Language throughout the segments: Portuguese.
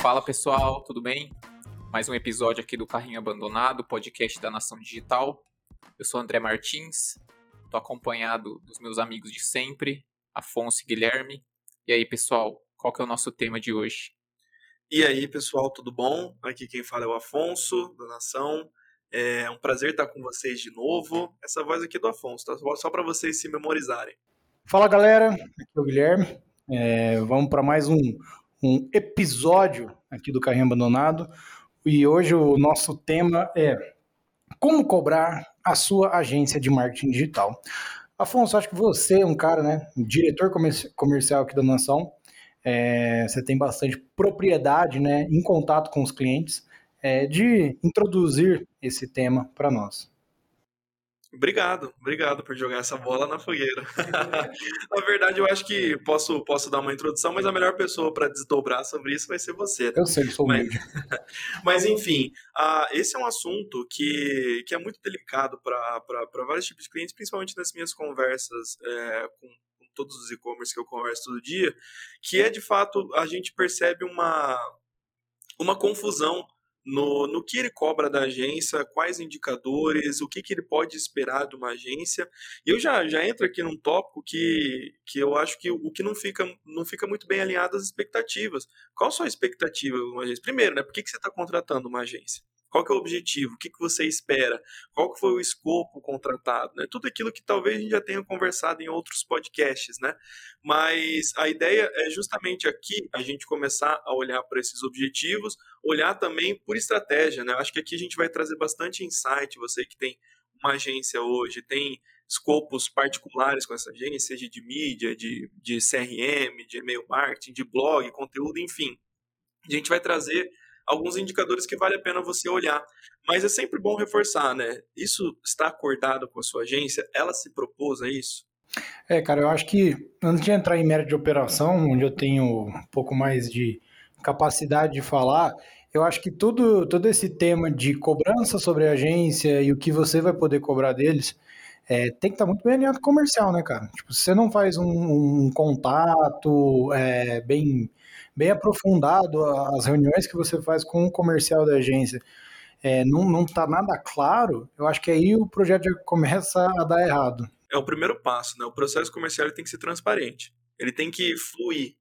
Fala pessoal, tudo bem? Mais um episódio aqui do Carrinho Abandonado, podcast da Nação Digital. Eu sou André Martins, estou acompanhado dos meus amigos de sempre, Afonso e Guilherme. E aí pessoal, qual que é o nosso tema de hoje? E aí pessoal, tudo bom? Aqui quem fala é o Afonso, da Nação. É um prazer estar com vocês de novo. Essa voz aqui é do Afonso, tá? Só para vocês se memorizarem. Fala galera, aqui é o Guilherme. É, vamos para mais um, um episódio aqui do Carrinho Abandonado. E hoje o nosso tema é como cobrar a sua agência de marketing digital. Afonso, acho que você é um cara, né, diretor comercial aqui da Nação, é, você tem bastante propriedade, né, em contato com os clientes, é, de introduzir esse tema para nós. Obrigado, obrigado por jogar essa bola na fogueira. na verdade, eu acho que posso, posso dar uma introdução, mas a melhor pessoa para desdobrar sobre isso vai ser você. Né? Eu sei, sou mas, mas enfim, uh, esse é um assunto que, que é muito delicado para vários tipos de clientes, principalmente nas minhas conversas é, com, com todos os e-commerce que eu converso todo dia, que é de fato a gente percebe uma, uma confusão no, no que ele cobra da agência, quais indicadores, o que, que ele pode esperar de uma agência. E eu já, já entro aqui num tópico que, que eu acho que o que não fica, não fica muito bem alinhado às expectativas. Qual a sua expectativa de uma agência? Primeiro, né, por que, que você está contratando uma agência? Qual que é o objetivo? O que, que você espera? Qual que foi o escopo contratado? Né? Tudo aquilo que talvez a gente já tenha conversado em outros podcasts, né? Mas a ideia é justamente aqui a gente começar a olhar para esses objetivos, olhar também por estratégia, né? Acho que aqui a gente vai trazer bastante insight, você que tem uma agência hoje, tem escopos particulares com essa agência, seja de mídia, de, de CRM, de e-mail marketing, de blog, conteúdo, enfim. A gente vai trazer alguns indicadores que vale a pena você olhar. Mas é sempre bom reforçar, né? Isso está acordado com a sua agência? Ela se propôs a isso? É, cara, eu acho que antes de entrar em mérito de operação, onde eu tenho um pouco mais de capacidade de falar, eu acho que tudo, todo esse tema de cobrança sobre a agência e o que você vai poder cobrar deles é, tem que estar muito bem alinhado com comercial, né, cara? Tipo, se você não faz um, um contato é, bem bem aprofundado as reuniões que você faz com o comercial da agência, é, não, não tá nada claro, eu acho que aí o projeto já começa a dar errado. É o primeiro passo, né? O processo comercial tem que ser transparente. Ele tem que fluir.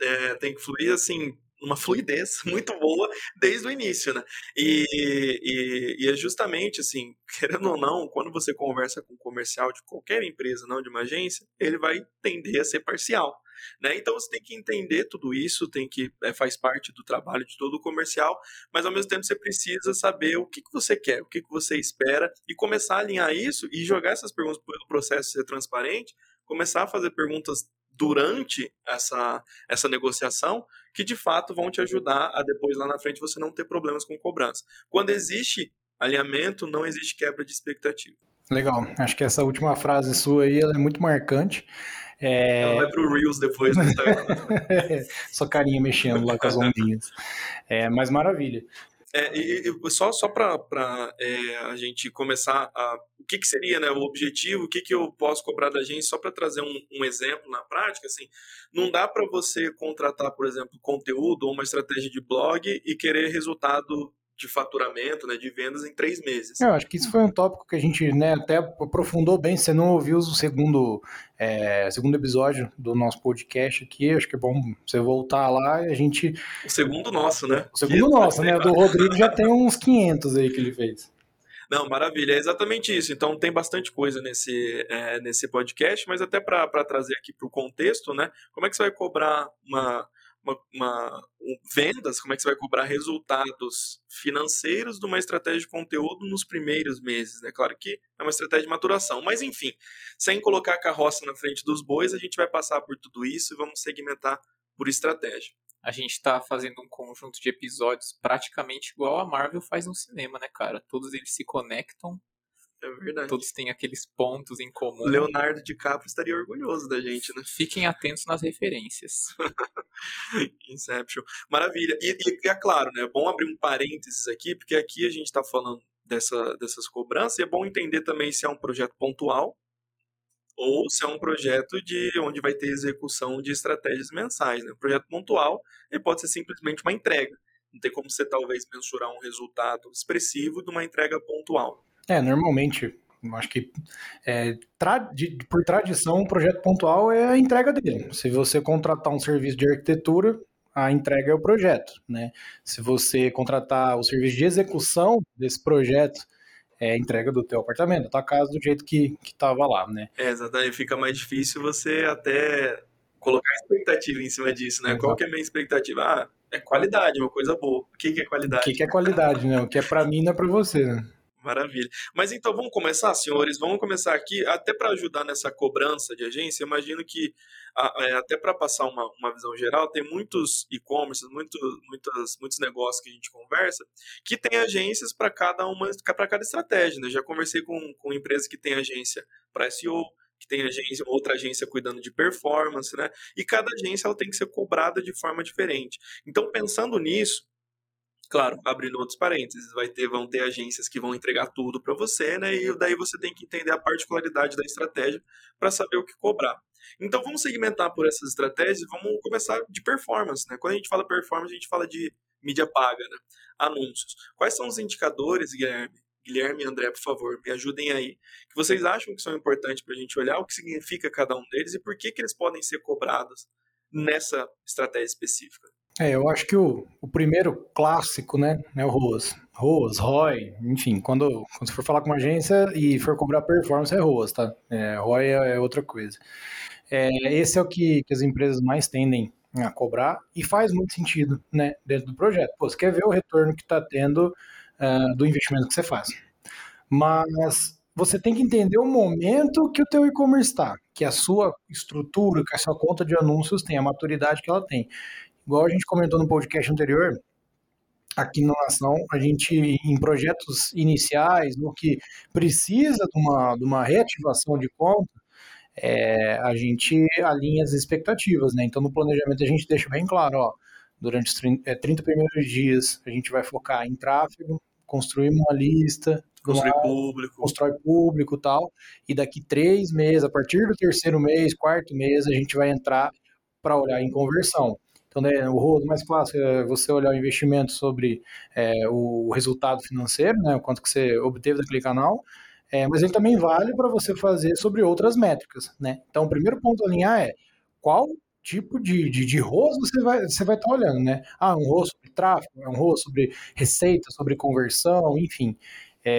É, tem que fluir, assim, uma fluidez muito boa desde o início, né? E, e, e, é justamente assim, querendo ou não, quando você conversa com um comercial de qualquer empresa, não de uma agência, ele vai tender a ser parcial. Né? Então você tem que entender tudo isso, tem que é, faz parte do trabalho de todo o comercial, mas ao mesmo tempo você precisa saber o que, que você quer, o que, que você espera e começar a alinhar isso e jogar essas perguntas pelo processo ser transparente, começar a fazer perguntas durante essa, essa negociação que de fato vão te ajudar a depois lá na frente você não ter problemas com cobrança. Quando existe alinhamento, não existe quebra de expectativa. Legal, acho que essa última frase sua aí é muito marcante. É... Ela vai pro Reels depois do Instagram. Só carinha mexendo lá com as ondinhas. É, mas maravilha. É, e, e, só só para é, a gente começar a. O que, que seria né, o objetivo, o que, que eu posso cobrar da gente, só para trazer um, um, exemplo na prática, assim, não dá para você contratar, por exemplo, conteúdo ou uma estratégia de blog e querer resultado de faturamento, né, de vendas em três meses. Eu acho que isso foi um tópico que a gente né, até aprofundou bem. Se você não ouviu o segundo, é, segundo episódio do nosso podcast aqui, acho que é bom você voltar lá e a gente... O segundo nosso, né? O segundo que nosso, né? O do Rodrigo já tem uns 500 aí que ele fez. Não, maravilha, é exatamente isso. Então tem bastante coisa nesse, é, nesse podcast, mas até para trazer aqui para o contexto, né? Como é que você vai cobrar uma uma, uma um, vendas, como é que você vai cobrar resultados financeiros de uma estratégia de conteúdo nos primeiros meses, né? Claro que é uma estratégia de maturação, mas enfim, sem colocar a carroça na frente dos bois, a gente vai passar por tudo isso e vamos segmentar por estratégia. A gente está fazendo um conjunto de episódios praticamente igual a Marvel faz no cinema, né, cara? Todos eles se conectam é verdade. Todos têm aqueles pontos em comum. Leonardo DiCaprio estaria orgulhoso da gente, né? Fiquem atentos nas referências. Inception. Maravilha. E, e, é claro, né? É bom abrir um parênteses aqui, porque aqui a gente está falando dessa, dessas cobranças e é bom entender também se é um projeto pontual ou se é um projeto de onde vai ter execução de estratégias mensais. Né? Um projeto pontual ele pode ser simplesmente uma entrega. Não tem como você talvez mensurar um resultado expressivo de uma entrega pontual. É, normalmente, acho que é, tra de, por tradição, um projeto pontual é a entrega dele. Se você contratar um serviço de arquitetura, a entrega é o projeto, né? Se você contratar o serviço de execução desse projeto, é a entrega do teu apartamento, da tua casa, do jeito que estava lá, né? É, exatamente. Fica mais difícil você até colocar expectativa em cima disso, né? Exato. Qual que é a minha expectativa? Ah, é qualidade, uma coisa boa. O que, que é qualidade? O que, que é qualidade, né? O que é para mim não é para você, né? Maravilha. Mas então vamos começar, senhores. Vamos começar aqui, até para ajudar nessa cobrança de agência. Imagino que, é, até para passar uma, uma visão geral, tem muitos e-commerce, muito, muitos, muitos negócios que a gente conversa, que tem agências para cada uma, para cada estratégia. Né? Já conversei com, com empresas que tem agência para SEO, que tem agência, outra agência cuidando de performance, né? E cada agência ela tem que ser cobrada de forma diferente. Então, pensando nisso, Claro, abrindo outros parênteses, vai ter, vão ter agências que vão entregar tudo para você, né? E daí você tem que entender a particularidade da estratégia para saber o que cobrar. Então vamos segmentar por essas estratégias, vamos começar de performance, né? Quando a gente fala performance, a gente fala de mídia paga, né? Anúncios. Quais são os indicadores, Guilherme? Guilherme e André, por favor, me ajudem aí. Que vocês acham que são importantes para a gente olhar o que significa cada um deles e por que, que eles podem ser cobrados nessa estratégia específica. É, eu acho que o, o primeiro clássico, né, é o ROAS. ROAS, ROI, enfim, quando, quando você for falar com uma agência e for cobrar performance, é ROAS, tá? É, ROI é, é outra coisa. É, esse é o que, que as empresas mais tendem a cobrar e faz muito sentido, né, dentro do projeto. Pô, você quer ver o retorno que está tendo uh, do investimento que você faz. Mas você tem que entender o momento que o teu e-commerce está, que a sua estrutura, que a sua conta de anúncios tem, a maturidade que ela tem. Igual a gente comentou no podcast anterior, aqui na Nação, a gente, em projetos iniciais, no que precisa de uma, de uma reativação de conta, é, a gente alinha as expectativas, né? Então, no planejamento, a gente deixa bem claro, ó, durante os 30, é, 30 primeiros dias, a gente vai focar em tráfego, construir uma lista, construir público, constrói público tal, e daqui três meses, a partir do terceiro mês, quarto mês, a gente vai entrar para olhar em conversão. Então, né, o rolo mais clássico é você olhar o investimento sobre é, o resultado financeiro, né, o quanto que você obteve daquele canal, é, mas ele também vale para você fazer sobre outras métricas. Né? Então, o primeiro ponto a alinhar é qual tipo de, de, de você vai você vai estar tá olhando, né? Ah, um rosto sobre tráfego, um rosto sobre receita, sobre conversão, enfim. É,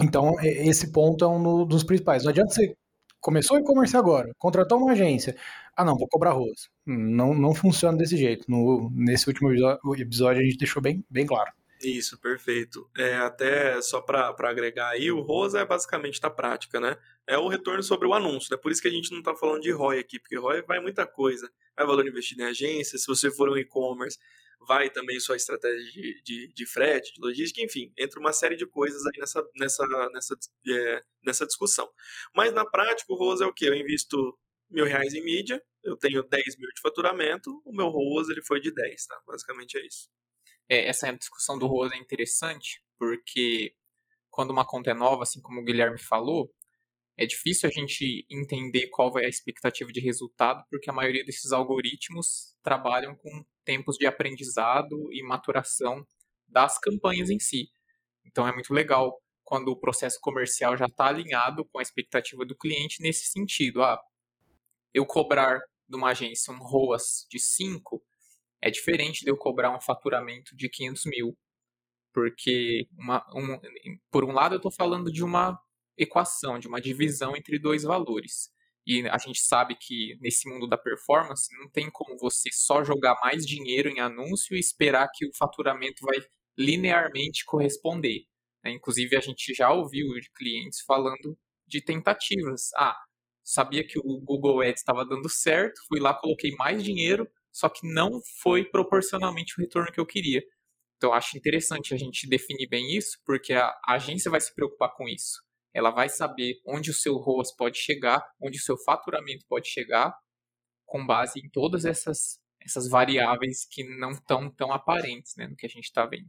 então, esse ponto é um dos principais. Não adianta você começou o e-commerce agora, contratou uma agência, ah, não, vou cobrar arroz. Não, não funciona desse jeito. No, nesse último episódio a gente deixou bem, bem claro. Isso, perfeito. É, até só para agregar aí, o ROSA é basicamente da prática, né? É o retorno sobre o anúncio, né? Por isso que a gente não está falando de ROI aqui, porque ROI vai muita coisa. Vai valor investido em agência, se você for um e-commerce, vai também sua estratégia de, de, de, frete, de logística, enfim, entra uma série de coisas aí nessa, nessa, nessa, é, nessa discussão. Mas na prática, o ROSA é o quê? Eu invisto mil reais em mídia, eu tenho 10 mil de faturamento, o meu ROAS ele foi de 10, tá? Basicamente é isso. É, essa discussão do ROAS é interessante, porque quando uma conta é nova, assim como o Guilherme falou, é difícil a gente entender qual vai a expectativa de resultado, porque a maioria desses algoritmos trabalham com tempos de aprendizado e maturação das campanhas em si. Então é muito legal quando o processo comercial já está alinhado com a expectativa do cliente nesse sentido. Ah, eu cobrar de uma agência um ROAS de 5 é diferente de eu cobrar um faturamento de 500 mil. Porque, uma, um, por um lado, eu estou falando de uma equação, de uma divisão entre dois valores. E a gente sabe que nesse mundo da performance não tem como você só jogar mais dinheiro em anúncio e esperar que o faturamento vai linearmente corresponder. Né? Inclusive, a gente já ouviu de clientes falando de tentativas. Ah, sabia que o Google Ads estava dando certo, fui lá, coloquei mais dinheiro, só que não foi proporcionalmente o retorno que eu queria. Então, acho interessante a gente definir bem isso, porque a, agência vai se preocupar com isso. Ela vai saber onde o seu ROAS pode chegar, onde o seu faturamento pode chegar, com base em todas essas, essas variáveis que não estão tão aparentes né, no que a gente está vendo.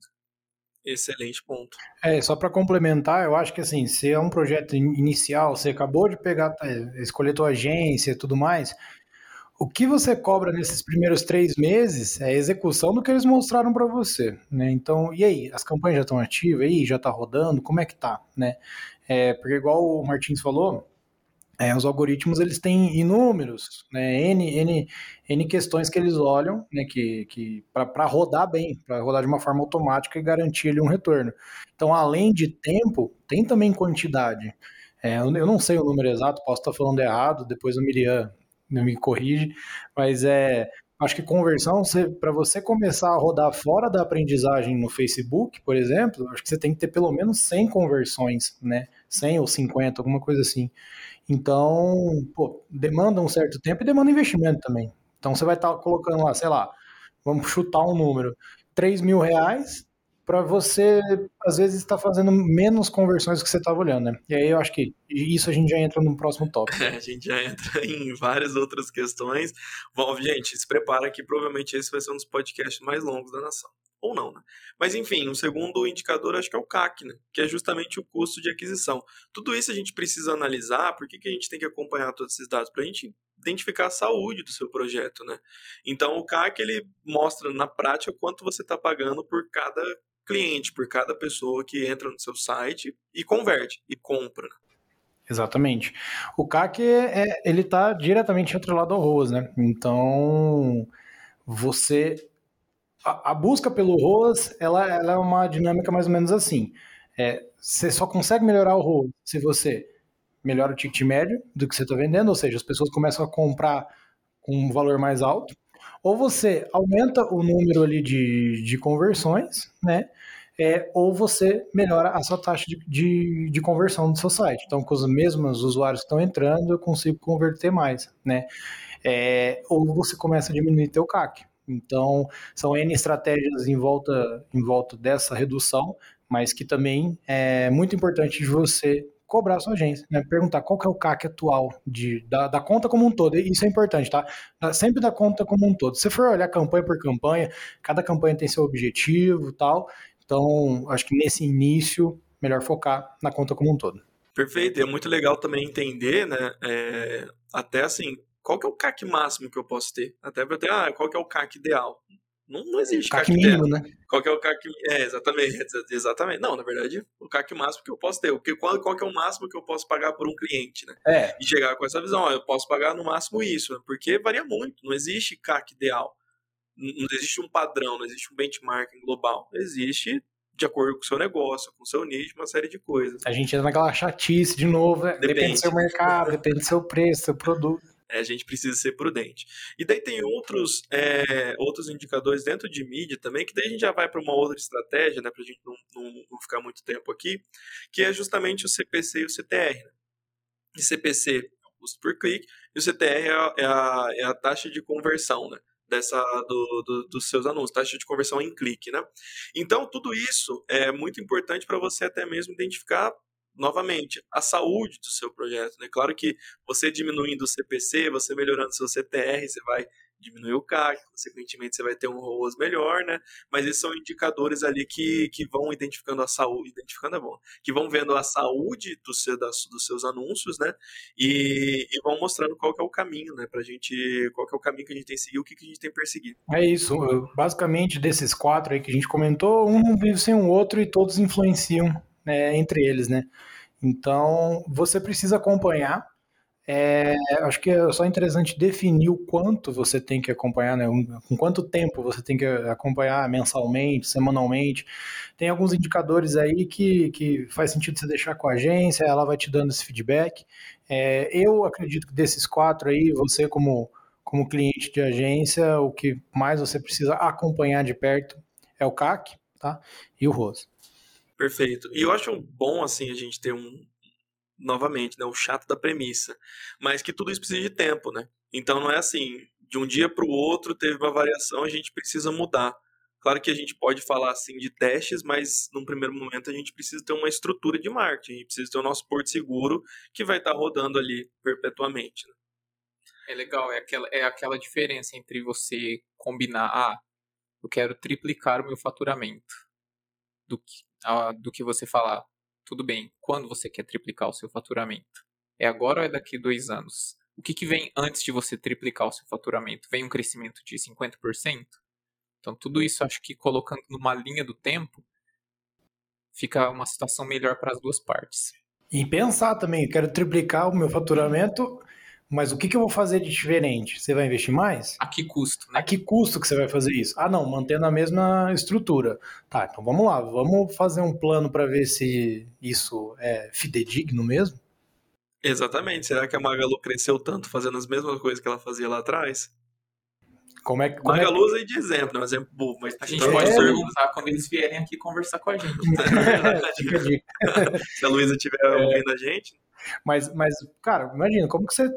Excelente ponto. É, só para complementar, eu acho que assim, se é um projeto inicial, você acabou de pegar, é, escolher tua agência e tudo mais, o que você cobra nesses primeiros três meses é a execução do que eles mostraram para você, né? Então, e aí, as campanhas já estão ativas, aí já está rodando, como é que tá, né? É, porque igual o Martins falou, é, os algoritmos eles têm inúmeros, né, N, N, N questões que eles olham, né, que, que para rodar bem, para rodar de uma forma automática e garantir ali um retorno. Então, além de tempo, tem também quantidade. É, eu, eu não sei o número exato, posso estar falando errado, depois o Miriam me corrige, mas é, acho que conversão, para você começar a rodar fora da aprendizagem no Facebook, por exemplo, acho que você tem que ter pelo menos 100 conversões, né? 100 ou 50, alguma coisa assim. Então, pô, demanda um certo tempo e demanda investimento também. Então você vai estar tá colocando lá, sei lá, vamos chutar um número, 3 mil reais para você, às vezes, estar tá fazendo menos conversões do que você estava olhando, né? E aí eu acho que isso a gente já entra no próximo tópico. É, a gente já entra em várias outras questões. Bom, gente, se prepara que provavelmente esse vai ser um dos podcasts mais longos da nação ou não, né? Mas enfim, o um segundo indicador acho que é o CAC, né? Que é justamente o custo de aquisição. Tudo isso a gente precisa analisar, por que, que a gente tem que acompanhar todos esses dados? Para a gente identificar a saúde do seu projeto, né? Então o CAC ele mostra na prática quanto você está pagando por cada cliente, por cada pessoa que entra no seu site e converte e compra. Né? Exatamente. O CAC é, ele está diretamente atrelado ao ROAS, né? Então você a, a, busca pelo ROAS, ela, ela, é uma dinâmica mais ou menos assim. É, você só consegue melhorar o ROAS se você melhora o ticket médio do que você está vendendo, ou seja, as pessoas começam a comprar com um valor mais alto, ou você aumenta o número ali de, de conversões, né? É, ou você melhora a sua taxa de, de, de, conversão do seu site. Então, com os mesmos usuários que estão entrando, eu consigo converter mais, né? É, ou você começa a diminuir teu CAC. Então, são N estratégias em volta, em volta dessa redução, mas que também é muito importante de você cobrar a sua agência, né? Perguntar qual que é o CAC atual de, da, da, conta como um todo. Isso é importante, tá? Sempre da conta como um todo. Se você for olhar campanha por campanha, cada campanha tem seu objetivo tal. Então, acho que nesse início, melhor focar na conta como um todo. Perfeito. E é muito legal também entender, né? É, até assim, qual que é o CAC máximo que eu posso ter? Até para ter, ah, qual que é o CAC ideal? Não, não existe CAC, CAC mínimo, né? Qual que é o CAC... É, exatamente, exatamente. Não, na verdade, o CAC máximo que eu posso ter. Porque qual, qual que é o máximo que eu posso pagar por um cliente, né? É. E chegar com essa visão, ó, eu posso pagar no máximo isso, né? porque varia muito, não existe CAC ideal. Não existe um padrão, não existe um benchmarking global. Existe de acordo com o seu negócio, com o seu nicho, uma série de coisas. A gente entra naquela chatice de novo, né? depende. depende do seu mercado, depende do seu preço, do seu produto. É, a gente precisa ser prudente. E daí tem outros, é, outros indicadores dentro de mídia também, que daí a gente já vai para uma outra estratégia, né, para a gente não, não, não, ficar muito tempo aqui, que é justamente o CPC e o CTR. Né? E CPC é o custo por clique, e o CTR é a, é a, é a taxa de conversão, né? dessa do, do, dos seus anúncios, taxa de conversão em clique, né? Então tudo isso é muito importante para você até mesmo identificar novamente, a saúde do seu projeto. Né? Claro que você diminuindo o CPC, você melhorando seu CTR, você vai diminuir o CAC, consequentemente você vai ter um ROAS melhor, né? Mas esses são indicadores ali que, que vão identificando a saúde, identificando é bom, que vão vendo a saúde do seu, das, dos seus anúncios, né? E, e, vão mostrando qual que é o caminho, né? Pra gente, qual que é o caminho que a gente tem seguir, o que, que a gente tem perseguido. É isso, basicamente desses quatro aí que a gente comentou, um vive sem o outro e todos influenciam né, entre eles, né? Então, você precisa acompanhar. É, acho que é só interessante definir o quanto você tem que acompanhar, né? Com quanto tempo você tem que acompanhar mensalmente, semanalmente. Tem alguns indicadores aí que, que faz sentido você deixar com a agência, ela vai te dando esse feedback. É, eu acredito que desses quatro aí, você como, como cliente de agência, o que mais você precisa acompanhar de perto é o CAC, tá? E o ROS. Perfeito. E eu acho bom, assim, a gente ter um, novamente, né, o chato da premissa, mas que tudo isso precisa de tempo, né? Então não é assim, de um dia para o outro teve uma variação, a gente precisa mudar. Claro que a gente pode falar assim de testes, mas num primeiro momento a gente precisa ter uma estrutura de marketing, a gente precisa ter o nosso porto seguro que vai estar rodando ali perpetuamente. Né? É legal, é aquela, é aquela diferença entre você combinar, ah, eu quero triplicar o meu faturamento do que, do que você falar, tudo bem, quando você quer triplicar o seu faturamento? É agora ou é daqui dois anos? O que, que vem antes de você triplicar o seu faturamento? Vem um crescimento de 50%? Então, tudo isso acho que colocando numa linha do tempo, fica uma situação melhor para as duas partes. E pensar também, eu quero triplicar o meu faturamento, mas o que, que eu vou fazer de diferente? Você vai investir mais? A que custo, né? A que custo que você vai fazer isso? Ah, não, mantendo a mesma estrutura. Tá, então vamos lá, vamos fazer um plano para ver se isso é fidedigno mesmo? Exatamente. Será que a Magalu cresceu tanto fazendo as mesmas coisas que ela fazia lá atrás? Como é que. Como Magalu é usa aí de exemplo, né? um exemplo bobo, mas A gente então, pode É. perguntar quando eles vierem aqui conversar com a gente. É, se a Luísa estiver ouvindo a gente. Mas, mas, cara, imagina, como que você.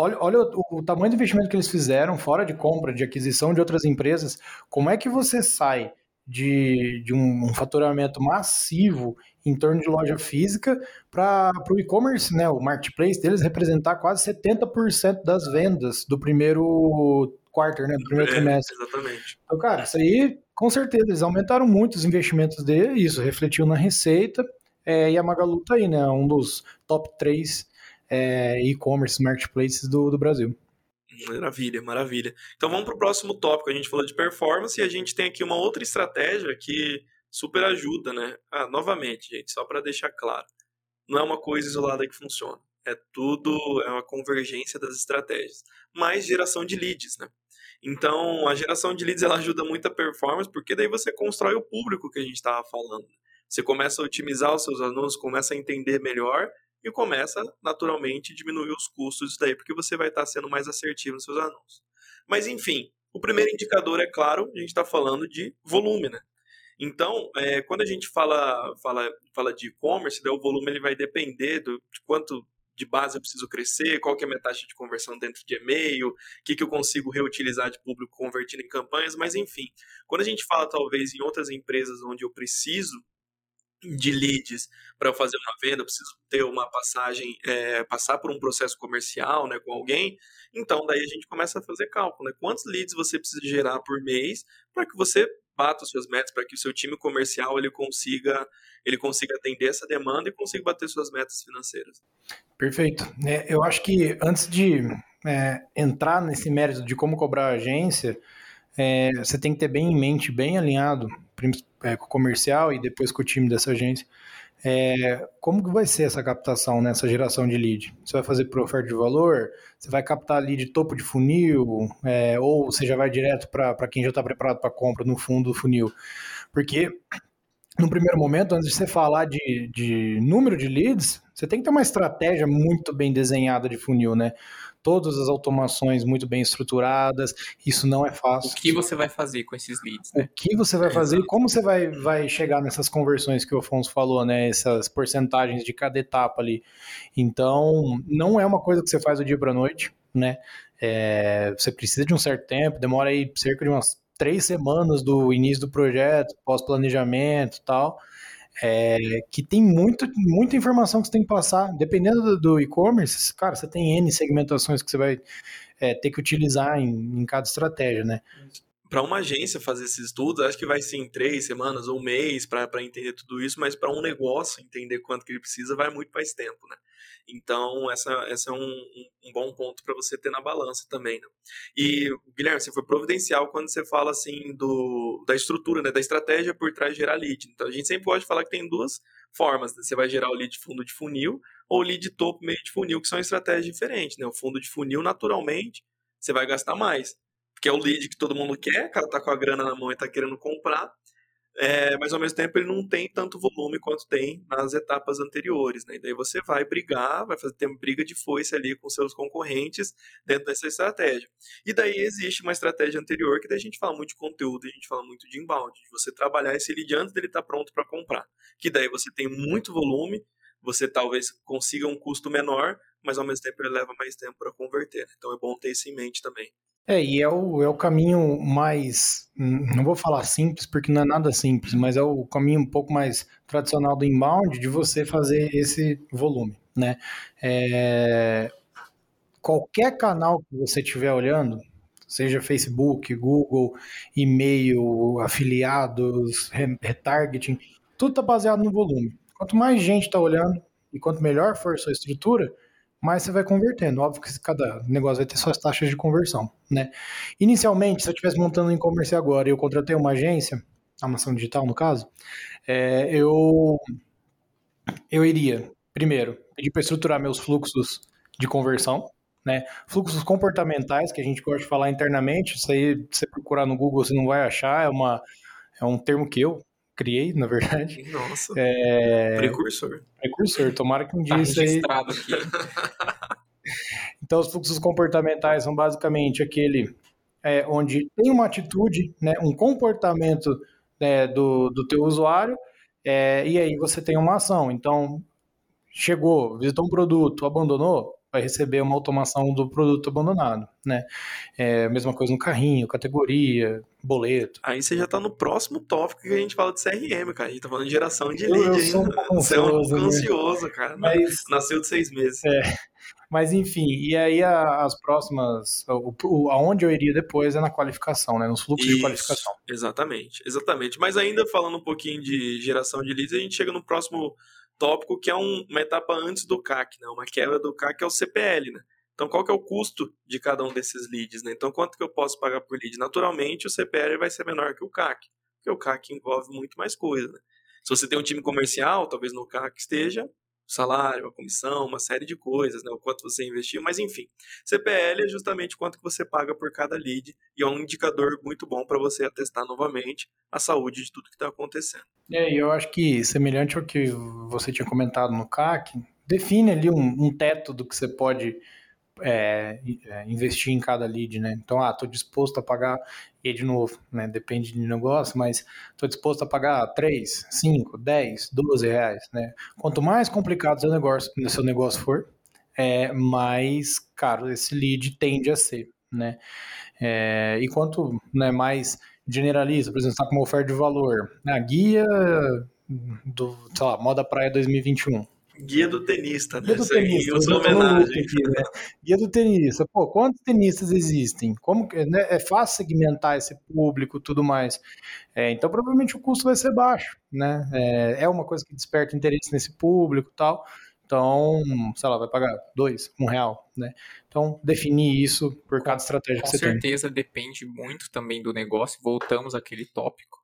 Olha, olha o, o tamanho do investimento que eles fizeram, fora de compra, de aquisição de outras empresas. Como é que você sai de, de um, um faturamento massivo em torno de loja física para o e-commerce, né? O marketplace deles representar quase 70% das vendas do primeiro quarter, né? Do primeiro É, trimestre. exatamente. Então, cara, isso aí, com certeza, eles aumentaram muito os investimentos dele, isso refletiu na receita, é, e a Magalu tá aí, né? Um dos top 3 é, e-commerce marketplaces do, do Brasil. Maravilha, maravilha. Então vamos para o próximo tópico. A gente falou de performance e a gente tem aqui uma outra estratégia que super ajuda, né? Ah, novamente, gente, só para deixar claro, não é uma coisa isolada que funciona. É tudo, é uma convergência das estratégias. Mais geração de leads, né? Então, a geração de leads ela ajuda muito a performance, porque daí você constrói o público que a gente estava falando. Você começa a otimizar os seus anúncios, começa a entender melhor e começa, naturalmente, diminuir os custos disso daí, porque você vai estar sendo mais assertivo nos seus anúncios. Mas, enfim, o primeiro indicador, é claro, a gente está falando de volume, né? Então, é, quando a gente fala, fala, fala de e-commerce, o volume ele vai depender do, de quanto de base eu preciso crescer, qual que é a minha taxa de conversão dentro de e-mail, o que, que eu consigo reutilizar de público convertindo em campanhas, mas enfim. Quando a gente fala, talvez, em outras empresas onde eu preciso de leads para fazer uma venda, preciso ter uma passagem, é, passar por um processo comercial né, com alguém, então daí a gente começa a fazer cálculo, né? Quantos leads você precisa gerar por mês para que você bata os seus metas, para que o seu time comercial ele consiga, ele consiga atender essa demanda e consiga bater suas metas financeiras. Perfeito. É, eu acho que antes de é, entrar nesse mérito de como cobrar a agência, é, você tem que ter bem em mente, bem alinhado é, com o comercial e depois com o time dessa agência, é, como que vai ser essa captação, né, essa geração de lead? Você vai fazer por oferta de valor? Você vai captar lead topo de funil? É, ou você já vai direto para quem já está preparado para compra no fundo do funil? Porque no primeiro momento, antes de você falar de, de número de leads, você tem que ter uma estratégia muito bem desenhada de funil, né? Todas as automações muito bem estruturadas, isso não é fácil. O que você vai fazer com esses leads, O né? que você vai fazer e como você vai, vai chegar nessas conversões que o Afonso falou, né? Essas porcentagens de cada etapa ali. Então, não é uma coisa que você faz do dia para noite, né? É, você precisa de um certo tempo, demora aí cerca de umas três semanas do início do projeto, pós-planejamento e tal. É, que tem muito, muita informação que você tem que passar. Dependendo do, do e-commerce, cara, você tem N segmentações que você vai é, ter que utilizar em, em cada estratégia, né? Para uma agência fazer esses estudos, acho que vai ser em três semanas ou um mês para entender tudo isso, mas para um negócio entender quanto que ele precisa vai muito mais tempo, né? Então, essa, essa é um, um, um bom ponto para você ter na balança também, né? E, Guilherme, você foi providencial quando você fala, assim, do, da estrutura, né? Da estratégia por trás de gerar lead. Então, a gente sempre pode falar que tem duas formas, né? Você vai gerar o lead fundo de funil ou lead topo meio de funil, que são estratégias diferentes, né? O fundo de funil, naturalmente, você vai gastar mais que é o lead que todo mundo quer, o cara tá com a grana na mão e tá querendo comprar, é, mas ao mesmo tempo ele não tem tanto volume quanto tem nas etapas anteriores, né? E daí você vai brigar, vai fazer ter uma briga de foice ali com seus concorrentes dentro dessa estratégia. E daí existe uma estratégia anterior que daí a gente fala muito de conteúdo, a gente fala muito de inbound, de você trabalhar esse lead antes dele estar tá pronto para comprar. Que daí você tem muito volume, você talvez consiga um custo menor, mas ao mesmo tempo ele leva mais tempo para converter. Né? Então é bom ter isso em mente também. É, e é o, é o caminho mais, não vou falar simples, porque não é nada simples, mas é o caminho um pouco mais tradicional do inbound de você fazer esse volume, né? É, qualquer canal que você estiver olhando, seja Facebook, Google, e-mail, afiliados, retargeting, tudo está baseado no volume. Quanto mais gente está olhando e quanto melhor for a sua estrutura, mais você vai convertendo. Óbvio que cada negócio vai ter suas taxas de conversão, né? Inicialmente, se eu estivesse montando um e-commerce agora e eu contratei uma agência, a Mação Digital no caso, é, eu, eu iria, primeiro, pedir para estruturar meus fluxos de conversão, né? Fluxos comportamentais, que a gente gosta de falar internamente, isso aí, você procurar no Google, você não vai achar, é, uma, é um termo que eu criei, na verdade. Nossa. É... Precursor. Precursor, tomara que um dia tá isso aí... aqui. então, os fluxos comportamentais são basicamente aquele é, onde tem uma atitude, né, um comportamento né, do, do teu usuário, é, e aí você tem uma ação. Então, chegou, visitou um produto, abandonou, vai receber uma automação do produto abandonado, né? É, mesma coisa no carrinho, categoria, boleto. Aí você já tá no próximo tópico que a gente fala de CRM, cara. A gente tá falando de geração de lead ainda. Um você é um né? ansioso, cara. Mas... Nasceu de seis meses. É. Mas enfim, e aí as próximas, o, o, aonde eu iria depois é na qualificação, né? Nos fluxos Isso, de qualificação. Exatamente, exatamente. Mas ainda falando um pouquinho de geração de leads, a gente chega no próximo tópico que é um, uma etapa antes do CAC, né? Uma quebra do CAC é o CPL, né? Então, qual que é o custo de cada um desses leads, né? Então, quanto que eu posso pagar por lead? Naturalmente, o CPL vai ser menor que o CAC, porque o CAC envolve muito mais coisa, né? Se você tem um time comercial, talvez no CAC esteja salário, a comissão, uma série de coisas, né? o quanto você investiu, mas enfim. CPL é justamente quanto que você paga por cada lead e é um indicador muito bom para você atestar novamente a saúde de tudo que está acontecendo. É, eu acho que semelhante ao que você tinha comentado no CAC, define ali um, um teto do que você pode é, é, investir em cada lead, né? Então, ah, estou disposto a pagar, e de novo, né? Depende de negócio, mas estou disposto a pagar 3, 5, 10, 12 reais, né? Quanto mais complicado o seu negócio, seu negócio for, é, mais caro esse lead tende a ser, né? É, e quanto né, mais generaliza, por exemplo, está com uma oferta de valor, a guia do, sei lá, Moda Praia 2021, Guia do tenista, né? Guia do tenista, homenagem. Aqui, né? Guia do tenista. Pô, quantos tenistas existem? Como né? É fácil segmentar esse público tudo mais. É, então, provavelmente o custo vai ser baixo, né? É, é uma coisa que desperta interesse nesse público tal. Então, sei lá, vai pagar dois, um real, né? Então, definir isso por cada estratégia Com que você tem. tem. Com certeza depende muito também do negócio. Voltamos àquele tópico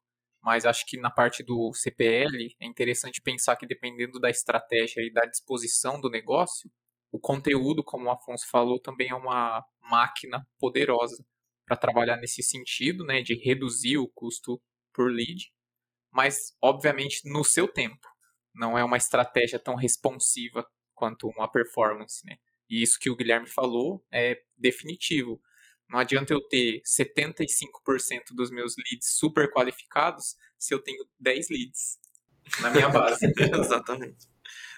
mas acho que na parte do CPL é interessante pensar que dependendo da estratégia e da disposição do negócio, o conteúdo, como o Afonso falou, também é uma máquina poderosa para trabalhar nesse sentido, né, de reduzir o custo por lead, mas obviamente no seu tempo. Não é uma estratégia tão responsiva quanto uma performance, né? E isso que o Guilherme falou é definitivo. Não adianta eu ter 75% dos meus leads super qualificados se eu tenho 10 leads na minha base. Exatamente.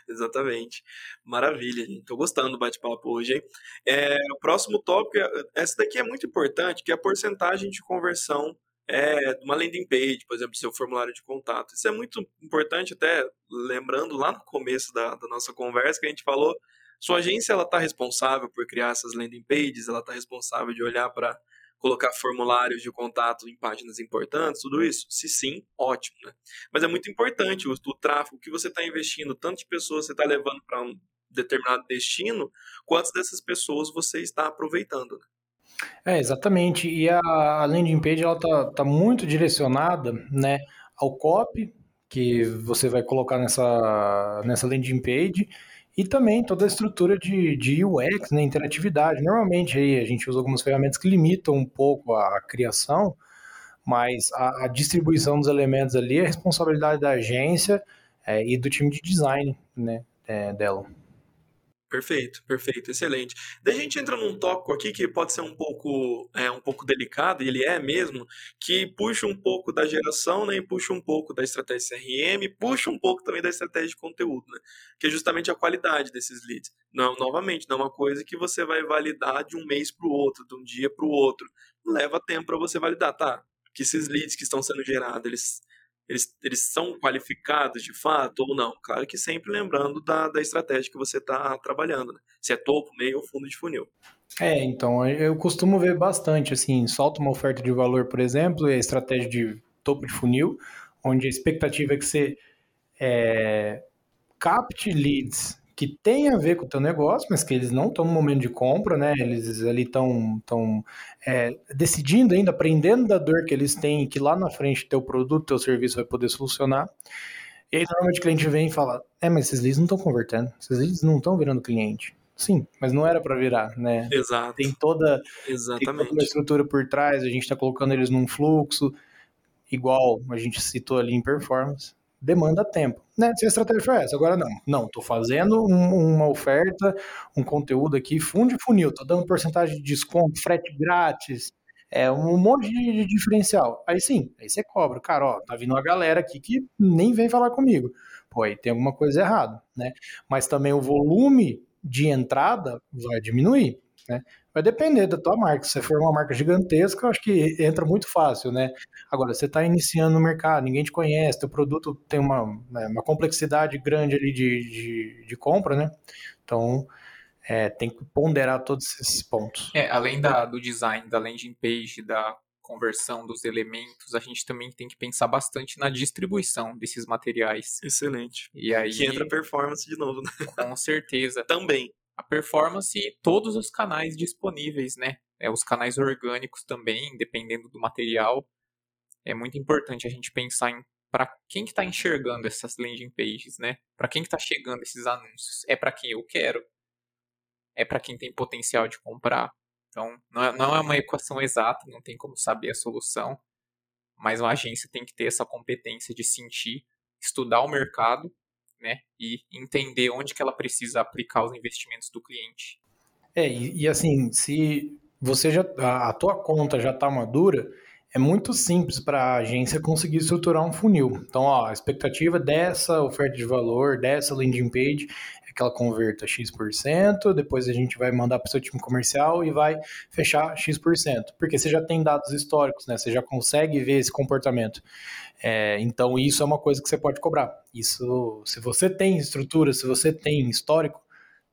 Exatamente. Maravilha, gente. Tô gostando do bate-papo hoje, hein? É, o próximo tópico, é, essa daqui é muito importante, que é a porcentagem de conversão é, de uma landing page, por exemplo, seu formulário de contato. Isso é muito importante, até lembrando lá no começo da, da nossa conversa que a gente falou sua agência ela está responsável por criar essas landing pages, ela está responsável de olhar para colocar formulários de contato em páginas importantes, tudo isso? Se sim, ótimo, né? Mas é muito importante o, o tráfego que você está investindo, tanto de pessoas você está levando para um determinado destino, quantas dessas pessoas você está aproveitando. Né? É, exatamente. E a, a landing page ela tá, tá muito direcionada, né, ao copy que você vai colocar nessa, nessa landing page e também toda a estrutura de, de UX, né, interatividade. Normalmente aí a gente usa algumas ferramentas que limitam um pouco a, criação, mas a, a, distribuição dos elementos ali é responsabilidade da agência é, e do time de design né, é, dela. Perfeito, perfeito, excelente. Daí a gente entra num tópico aqui que pode ser um pouco, é, um pouco delicado, e ele é mesmo, que puxa um pouco da geração, né, e puxa um pouco da estratégia CRM, puxa um pouco também da estratégia de conteúdo, né, que é justamente a qualidade desses leads. Não, novamente, não é uma coisa que você vai validar de um mês para o outro, de um dia para o outro. Leva tempo para você validar, tá? Que esses leads que estão sendo gerados, eles eles, eles são qualificados de fato ou não? Claro que sempre lembrando da, da estratégia que você está trabalhando, né? se é topo, meio ou fundo de funil. É, então, eu costumo ver bastante, assim, solta uma oferta de valor, por exemplo, e a estratégia de topo de funil, onde a expectativa é que você é, capte leads que tem a ver com o teu negócio, mas que eles não estão no momento de compra, né? Eles ali estão tão, é, decidindo ainda, aprendendo da dor que eles têm, que lá na frente teu produto, teu serviço vai poder solucionar. E aí normalmente o cliente vem e fala, é, mas esses leads não estão convertendo, esses leads não estão virando cliente. Sim, mas não era para virar, né? Exato. Tem toda, Exatamente. Tem toda uma estrutura por trás, a gente está colocando eles num fluxo, igual a gente citou ali em performance demanda tempo. Né? Se a estratégia for essa, agora não. Não, estou fazendo um, uma oferta, um conteúdo aqui, fundo de funil, estou dando porcentagem de desconto, frete grátis, é um monte de, de, diferencial. Aí sim, aí você cobra. Cara, ó, tá vindo uma galera aqui que nem vem falar comigo. Pô, aí tem alguma coisa errada, né? Mas também o volume de entrada vai diminuir, né? Vai depender da tua marca. Se você for uma marca gigantesca, eu acho que entra muito fácil, né? Agora, você está iniciando no mercado, ninguém te conhece, teu produto tem uma, né, uma complexidade grande ali de, de, de compra, né? Então, é, tem que ponderar todos esses pontos. É, além da, do design, da landing page, da conversão dos elementos, a gente também tem que pensar bastante na distribuição desses materiais. Excelente. E aí que entra performance de novo, né? Com certeza. também a performance e todos os canais disponíveis, né? É, os canais orgânicos também, dependendo do material. É muito importante a gente pensar em para quem que está enxergando essas landing pages, né? Para quem que está chegando esses anúncios? É para quem eu quero? É para quem tem potencial de comprar? Então, não é, não é uma equação exata, não tem como saber a solução, mas uma agência tem que ter essa competência de sentir, estudar o mercado né? E entender onde que ela precisa aplicar os investimentos do cliente. É, e, e assim, se você já a, a tua conta já está madura, é muito simples para a agência conseguir estruturar um funil. Então, ó, a expectativa dessa oferta de valor, dessa landing page, é que ela converta X%, depois a gente vai mandar para o seu time comercial e vai fechar X%. Porque você já tem dados históricos, né? Você já consegue ver esse comportamento. É, então, isso é uma coisa que você pode cobrar. Isso, se você tem estrutura, se você tem histórico,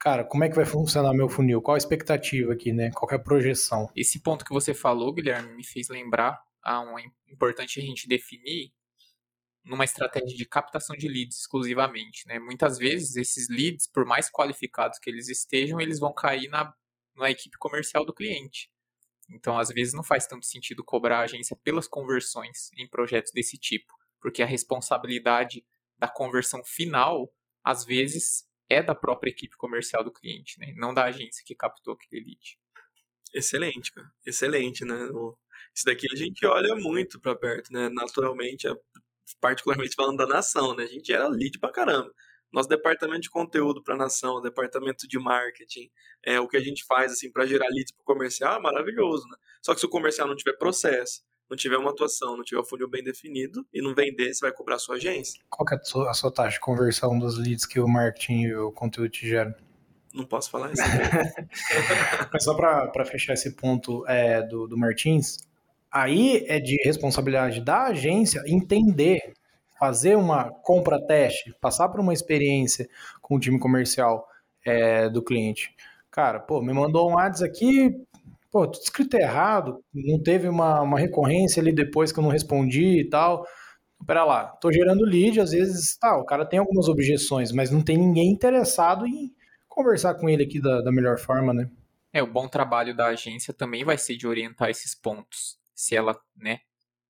cara, como é que vai funcionar meu funil? Qual a expectativa aqui, né? Qual é a projeção? Esse ponto que você falou, Guilherme, me fez lembrar a um importante a gente definir numa estratégia de captação de leads exclusivamente, né? Muitas vezes esses leads, por mais qualificados que eles estejam, eles vão cair na, na equipe comercial do cliente. Então, às vezes, não faz tanto sentido cobrar a agência pelas conversões em projetos desse tipo, porque a responsabilidade da conversão final, às vezes, é da própria equipe comercial do cliente, né? não da agência que captou aquele lead. Excelente, cara. Excelente, né? Isso daqui a gente olha muito para perto, né? Naturalmente, particularmente falando da nação, né? A gente era lead pra caramba nosso departamento de conteúdo para nação, departamento de marketing, é o que a gente faz assim para gerar leads para o comercial, é maravilhoso, né? Só que se o comercial não tiver processo, não tiver uma atuação, não tiver o um funil bem definido e não vender, você vai cobrar a sua agência. Qual é a sua, a sua taxa de conversão dos leads que o marketing e o conteúdo te geram? Não posso falar isso. Mas só para fechar esse ponto é, do, do Martins, aí é de responsabilidade da agência entender fazer uma compra teste, passar por uma experiência com o time comercial é, do cliente. Cara, pô, me mandou um ads aqui, pô, tudo escrito errado, não teve uma, uma recorrência ali depois que eu não respondi e tal. Pera lá, tô gerando lead, às vezes, tá, o cara tem algumas objeções, mas não tem ninguém interessado em conversar com ele aqui da, da melhor forma, né? É, o bom trabalho da agência também vai ser de orientar esses pontos. Se ela, né,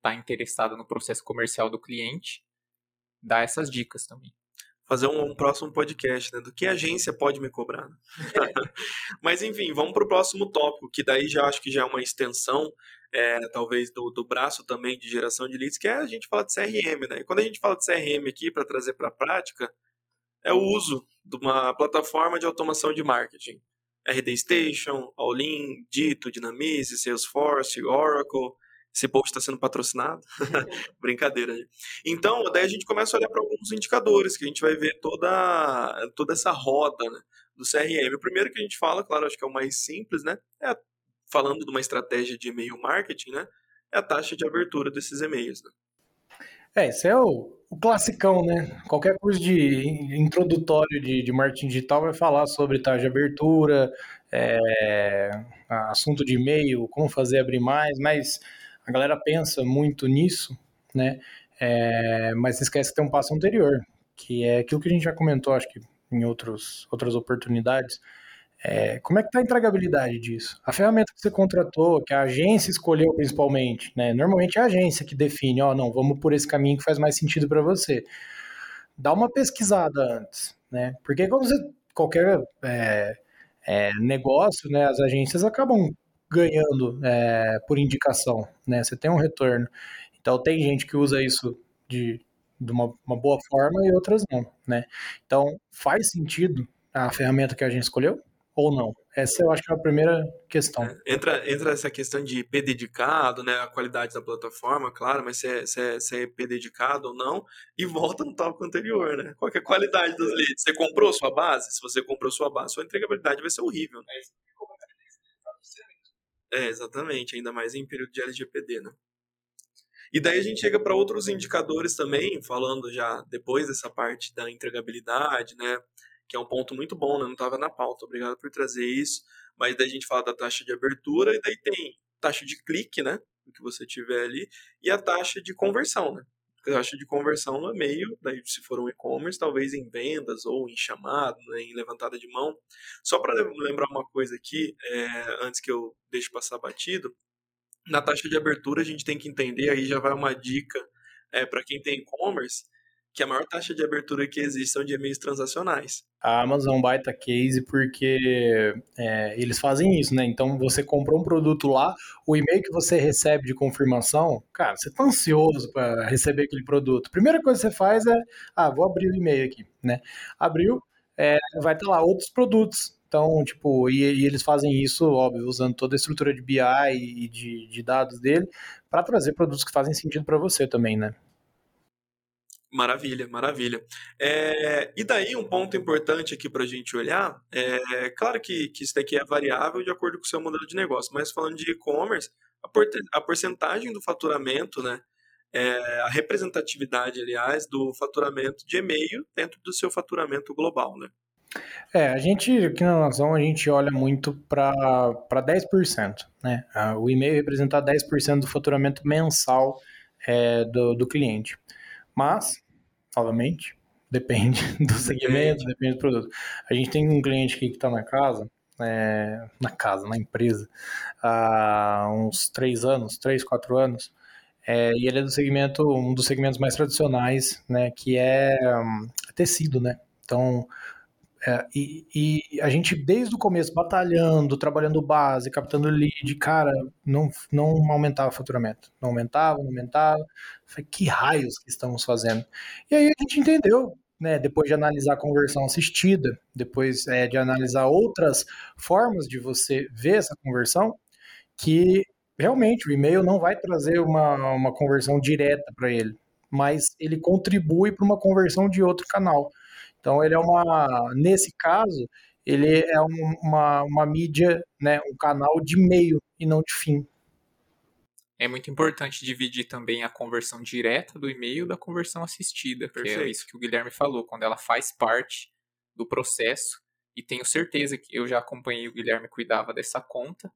tá interessada no processo comercial do cliente dar essas dicas também. Fazer um, um próximo podcast, né? Do que a agência pode me cobrar. Né? Mas enfim, vamos para o próximo tópico, que daí já acho que já é uma extensão, é, talvez, do, do braço também de geração de leads, que é a gente fala de CRM, né? E quando a gente fala de CRM aqui, para trazer para a prática, é o uso de uma plataforma de automação de marketing. RD Station, Allin, Dito, Dynamize, Salesforce, Oracle, esse post está sendo patrocinado. Brincadeira. Então, daí a gente começa a olhar para alguns indicadores, que a gente vai ver toda, toda essa roda né, do CRM. O primeiro que a gente fala, claro, acho que é o mais simples, né? É falando de uma estratégia de e-mail marketing, né? É a taxa de abertura desses e-mails. Né? É, esse é o, o classicão, né? Qualquer curso de introdutório de, de marketing digital vai falar sobre taxa de abertura, é, assunto de e-mail, como fazer abrir mais, mas a galera pensa muito nisso, né? É, mas esquece que tem um passo anterior, que é aquilo que a gente já comentou, acho que em outros, outras oportunidades. É, como é que está a entregabilidade disso? A ferramenta que você contratou, que a agência escolheu principalmente, né? Normalmente é a agência que define, ó, oh, não, vamos por esse caminho que faz mais sentido para você. Dá uma pesquisada antes, né? Porque quando você, qualquer é, é, negócio, né, as agências acabam ganhando é, por indicação, né? Você tem um retorno. Então tem gente que usa isso de, de uma, uma boa forma e outras não, né? Então faz sentido a ferramenta que a gente escolheu ou não? Essa eu acho que é a primeira questão. É, entra, entra essa questão de IP dedicado, né? A qualidade da plataforma, claro, mas se é, se é, se é IP dedicado ou não, e volta no tópico anterior, né? Qual é a qualidade dos leads? Você comprou sua base? Se você comprou sua base, sua entregabilidade vai ser horrível. Né? É, exatamente, ainda mais em período de LGPD, né? E daí a gente chega para outros indicadores também, falando já depois dessa parte da entregabilidade, né? Que é um ponto muito bom, né? Não estava na pauta, obrigado por trazer isso. Mas daí a gente fala da taxa de abertura e daí tem taxa de clique, né? O que você tiver ali, e a taxa de conversão, né? Taxa de conversão no e-mail, daí se for um e-commerce, talvez em vendas ou em chamado, né, em levantada de mão. Só para lembrar uma coisa aqui, é, antes que eu deixe passar batido, na taxa de abertura, a gente tem que entender, aí já vai uma dica é, para quem tem e-commerce, que a maior taxa de abertura que existe são de e-mails transacionais. A Amazon é um baita case porque é, eles fazem isso, né? Então você comprou um produto lá, o e-mail que você recebe de confirmação, cara, você tá ansioso para receber aquele produto. Primeira coisa que você faz é, ah, vou abrir o e-mail aqui, né? Abriu, é, vai estar lá outros produtos então, tipo, e, e, eles fazem isso, óbvio, usando toda a estrutura de BI e de, de dados dele para trazer produtos que fazem sentido para você também, né? Maravilha, maravilha. É, e daí, um ponto importante aqui para a gente olhar, é claro que, que isso daqui é variável de acordo com o seu modelo de negócio, mas falando de e-commerce, a, a porcentagem do faturamento, né, é, a representatividade, aliás, do faturamento de e-mail dentro do seu faturamento global, né? É, a gente aqui na nação a gente olha muito para 10%, né? O e-mail representa 10% do faturamento mensal é, do, do cliente. Mas, novamente, depende do segmento, depende do produto. A gente tem um cliente aqui que está na casa, é, na casa, na empresa, há uns 3 anos, 3, 4 anos, é, e ele é do segmento, um dos segmentos mais tradicionais, né, que é um, tecido, né? Então, é, e, e, a gente, desde o começo, batalhando, trabalhando base, captando lead, cara, não, não aumentava o faturamento. Não aumentava, não aumentava. Falei, que raios que estamos fazendo? E aí a gente entendeu, né, depois de analisar a conversão assistida, depois é, de analisar outras formas de você ver essa conversão, que realmente o e-mail não vai trazer uma, uma conversão direta para ele, mas ele contribui para uma conversão de outro canal. Então ele é uma, nesse caso, ele é um, uma, uma mídia, né, um canal de meio e não de fim. É muito importante dividir também a conversão direta do e-mail da conversão assistida, que é isso que o Guilherme falou, quando ela faz parte do processo. E tenho certeza que eu já acompanhei o Guilherme cuidava dessa conta.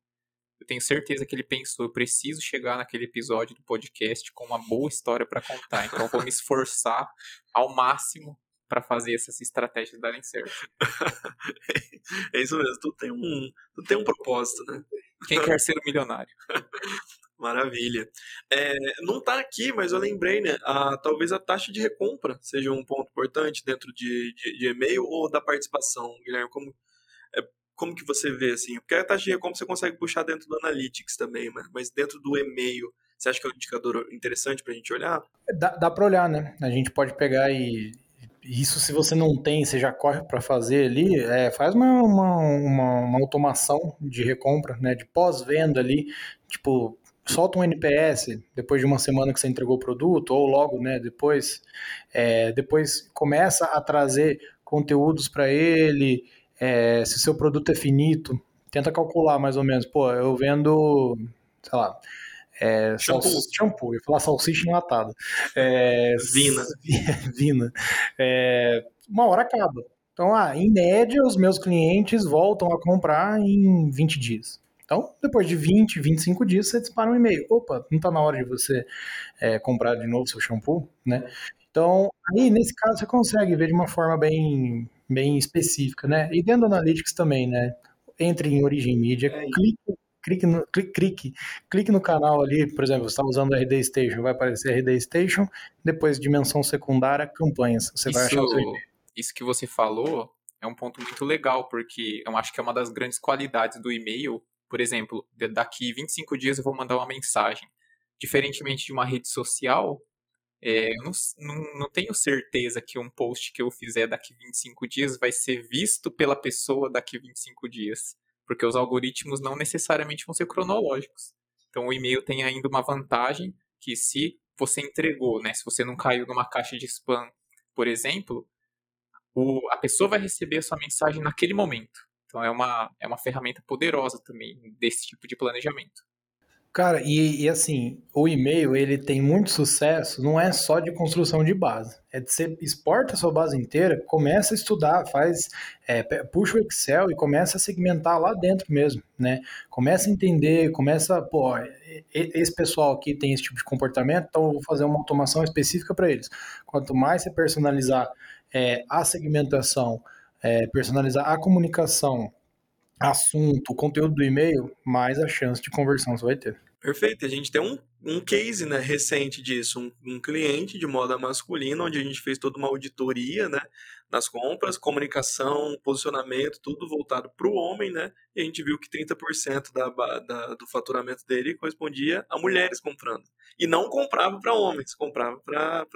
Eu tenho certeza que ele pensou, eu preciso chegar naquele episódio do podcast com uma boa história para contar. Então eu vou me esforçar ao máximo para fazer essas estratégias darem certo. é isso mesmo, tu tem um, tu tem um propósito, né? Quem quer ser um milionário? Maravilha. É, não está aqui, mas eu lembrei, né? A, talvez a taxa de recompra seja um ponto importante dentro de, de, de e-mail ou da participação, Guilherme. Como, é, como que você vê, assim? Porque a taxa de recompra você consegue puxar dentro do Analytics também, mas dentro do e-mail, você acha que é um indicador interessante para a gente olhar? Dá, dá para olhar, né? A gente pode pegar e isso se você não tem, você já corre para fazer ali, é, faz uma, uma, uma, uma, automação de recompra, né, de pós-venda ali, tipo, solta um NPS depois de uma semana que você entregou o produto, ou logo, né, depois, é, depois começa a trazer conteúdos para ele, é, se seu produto é finito, tenta calcular mais ou menos, pô, eu vendo, sei lá, é, shampoo. shampoo, ia falar salsicha enlatada. É, vina. Vina. É, uma hora acaba. Então, ah, em média, os meus clientes voltam a comprar em 20 dias. Então, depois de 20, 25 dias, você dispara um e-mail. Opa, não está na hora de você é, comprar de novo seu shampoo, né? Então, aí, nesse caso, você consegue ver de uma forma bem, bem específica, né? E dentro do Analytics também, né? Entre em Origem Mídia, é clique, clique, no, clique, clique, clique no canal ali, por exemplo, você está usando RD Station, vai aparecer RD Station, depois dimensão secundária, campanhas. Você isso, vai achar o seu Isso que você falou é um ponto muito legal, porque eu acho que é uma das grandes qualidades do e-mail. Por exemplo, daqui 25 dias eu vou mandar uma mensagem. Diferentemente de uma rede social, é, eu não, não, não, tenho certeza que um post que eu fizer daqui 25 dias vai ser visto pela pessoa daqui 25 dias, porque os algoritmos não necessariamente vão ser cronológicos. Então o e-mail tem ainda uma vantagem que se você entregou, né, se você não caiu numa caixa de spam, por exemplo, o, a pessoa vai receber a sua mensagem naquele momento. Então é uma, é uma ferramenta poderosa também desse tipo de planejamento. Cara, e, e, assim, o e-mail ele tem muito sucesso, não é só de construção de base. É de você exporta a sua base inteira, começa a estudar, faz, é, puxa o Excel e começa a segmentar lá dentro mesmo, né? Começa a entender, começa, pô, esse pessoal aqui tem esse tipo de comportamento, então eu vou fazer uma automação específica para eles. Quanto mais você personalizar é, a segmentação, é, personalizar a comunicação, assunto, conteúdo do e-mail, mais a chance de conversão você vai ter. Perfeito. A gente tem um, um case né, recente disso, um, um cliente de moda masculina, onde a gente fez toda uma auditoria né, nas compras, comunicação, posicionamento, tudo voltado para o homem, né? E a gente viu que 30% da, da, do faturamento dele correspondia a mulheres comprando. E não comprava para homens, comprava para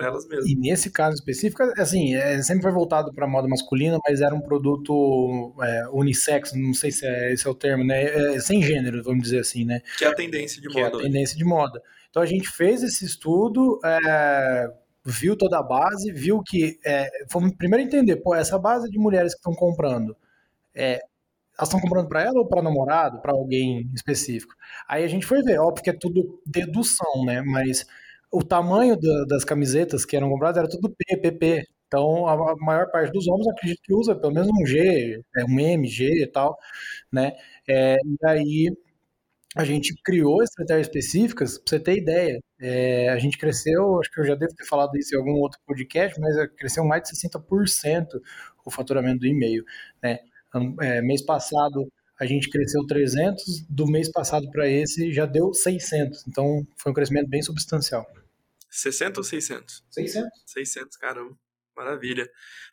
elas mesmas. E nesse caso específico, assim, é, sempre foi voltado para moda masculina, mas era um produto é, unissex, não sei se é, esse é o termo, né? É, sem gênero, vamos dizer assim, né? Que é a tendência de que moda. É a tendência de moda. Então a gente fez esse estudo, é, viu toda a base, viu que. É, primeiro entender, pô, essa base de mulheres que estão comprando, é, elas estão comprando para ela ou para namorado, para alguém específico? Aí a gente foi ver, óbvio que é tudo dedução, né? Mas o tamanho da, das camisetas que eram compradas era tudo P, PP. Então a, a maior parte dos homens acredito que usa pelo menos um G, é, um M, G e tal, né? É, e aí a gente criou estratégias específicas, para você ter ideia. É, a gente cresceu, acho que eu já devo ter falado isso em algum outro podcast, mas cresceu mais de 60% o faturamento do e-mail. Né? É, mês passado a gente cresceu 300, do mês passado para esse já deu 600, então foi um crescimento bem substancial. 60 ou 600? 600. 600, caramba. Maravilha.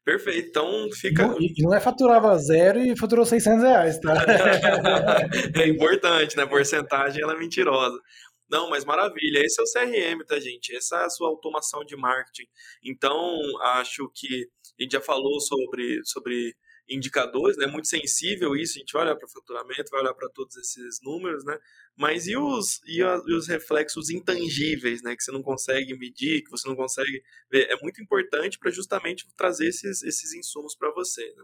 Perfeito. Então fica. Não, e não é faturava zero e faturou 600 reais, tá? é importante, né? Porcentagem ela é mentirosa. Não, mas maravilha. Esse é o CRM, tá, gente? Essa é a sua automação de marketing. Então, acho que a gente já falou sobre, sobre indicadores, né? Muito sensível isso, a gente vai olhar para faturamento, vai olhar para todos esses números, né? Mas e os, e, a, e, os reflexos intangíveis, né? Que você não consegue medir, que você não consegue ver. É muito importante para justamente trazer esses, esses insumos para você, né?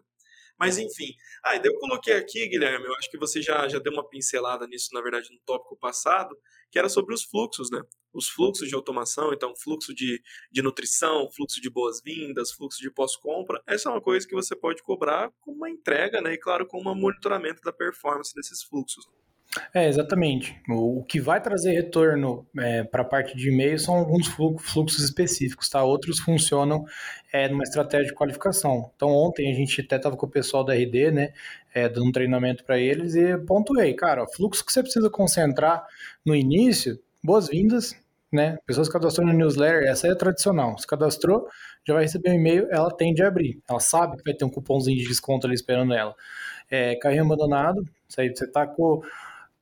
Mas enfim. Ah, eu coloquei aqui, Guilherme, eu acho que você já, já deu uma pincelada nisso, na verdade, no tópico passado, que era sobre os fluxos, né? Os fluxos de automação, então fluxo de, de nutrição, fluxo de boas-vindas, fluxo de pós-compra. Essa é uma coisa que você pode cobrar com uma entrega, né? E claro, com um monitoramento da performance desses fluxos. É, exatamente. O, o que vai trazer retorno é, para a parte de e-mail são alguns fluxos específicos, tá? Outros funcionam é, numa estratégia de qualificação. Então, ontem a gente até estava com o pessoal da RD, né, é, dando um treinamento para eles e pontuei, cara, o fluxo que você precisa concentrar no início, boas-vindas, né? Pessoas cadastrou no newsletter, essa é tradicional. Se cadastrou, já vai receber um e-mail, ela tende a abrir. Ela sabe que vai ter um cupomzinho de desconto ali esperando ela. É, carrinho abandonado, isso aí você tá com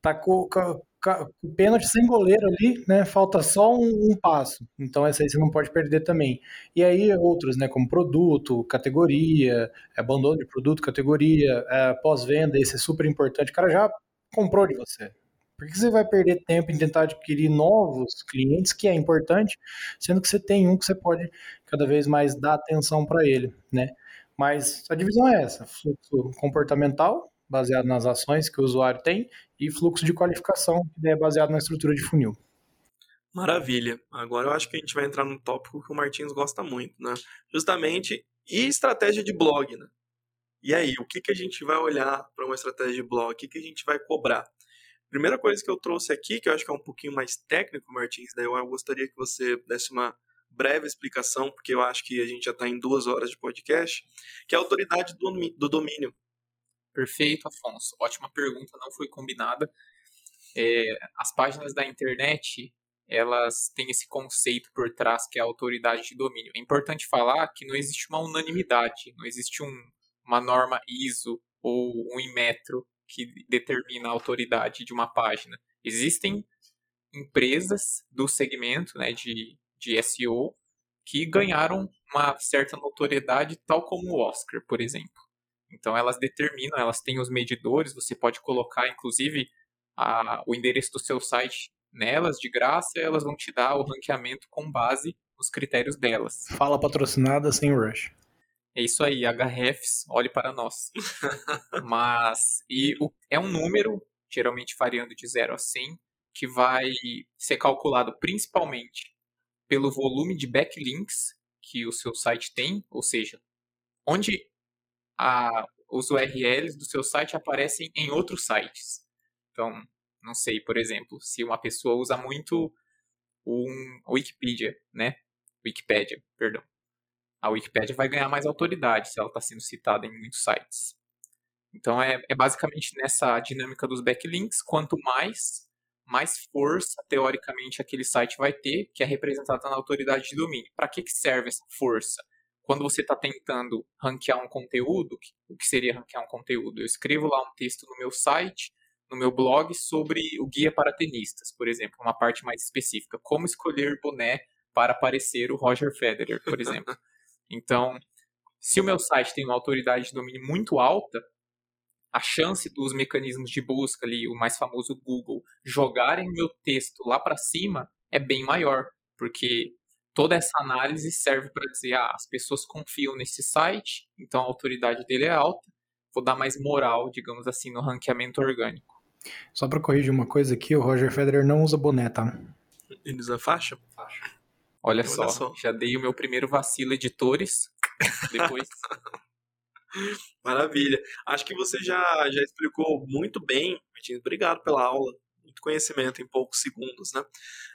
tá com, com, com pênalti sem goleiro ali, né? Falta só um, um, passo. Então essa aí você não pode perder também. E aí outros, né? Como produto, categoria, abandono de produto, categoria, é, pós-venda, esse é super importante. O cara já comprou de você. Por que você vai perder tempo em tentar adquirir novos clientes, que é importante, sendo que você tem um que você pode cada vez mais dar atenção para ele, né? Mas a divisão é essa: fluxo comportamental, baseado nas ações que o usuário tem, e fluxo de qualificação, que é baseado na estrutura de funil. Maravilha. Agora eu acho que a gente vai entrar num tópico que o Martins gosta muito, né? Justamente, e estratégia de blog, né? E aí, o que, que a gente vai olhar para uma estratégia de blog? O que, que a gente vai cobrar? Primeira coisa que eu trouxe aqui, que eu acho que é um pouquinho mais técnico, Martins, daí eu gostaria que você desse uma breve explicação, porque eu acho que a gente já está em duas horas de podcast, que é a autoridade do domínio. Perfeito, Afonso. Ótima pergunta, não foi combinada. É, as páginas da internet, elas têm esse conceito por trás que é a autoridade de domínio. É importante falar que não existe uma unanimidade, não existe um, uma norma ISO ou um Inmetro que determina a autoridade de uma página. Existem empresas do segmento né, de, de SEO que ganharam uma certa notoriedade, tal como o Oscar, por exemplo. Então elas determinam, elas têm os medidores, você pode colocar inclusive a, o endereço do seu site nelas de graça, elas vão te dar o ranqueamento com base nos critérios delas. Fala patrocinada sem rush. É isso aí, HRFs, olhe para nós. Mas, e o, é um número, geralmente variando de 0 a 100, que vai ser calculado principalmente pelo volume de backlinks que o seu site tem, ou seja, onde a, os URLs do seu site aparecem em outros sites. Então, não sei, por exemplo, se uma pessoa usa muito um Wikipedia, né? Wikipedia, perdão a Wikipédia vai ganhar mais autoridade se ela está sendo citada em muitos sites. Então é, é, basicamente nessa dinâmica dos backlinks, quanto mais, mais força, teoricamente, aquele site vai ter, que é representada na autoridade de domínio. Para que, que serve essa força? Quando você está tentando ranquear um conteúdo, o que seria ranquear um conteúdo? Eu escrevo lá um texto no meu site, no meu blog, sobre o guia para tenistas, por exemplo, uma parte mais específica. Como escolher boné para parecer o Roger Federer, por exemplo. Então, se o meu site tem uma autoridade de domínio muito alta, a chance dos mecanismos de busca ali, o mais famoso Google, jogarem meu texto lá para cima é bem maior, porque toda essa análise serve para dizer, ah, as pessoas confiam nesse site, então a autoridade dele é alta, vou dar mais moral, digamos assim, no ranqueamento orgânico. Só para corrigir uma coisa aqui, o Roger Federer não usa boné, tá? Ele usa faixa? Faixa. Olha, Olha só, só, já dei o meu primeiro vacilo editores. Depois. Maravilha. Acho que você já, já explicou muito bem, Martins. Obrigado pela aula. Muito conhecimento em poucos segundos, né?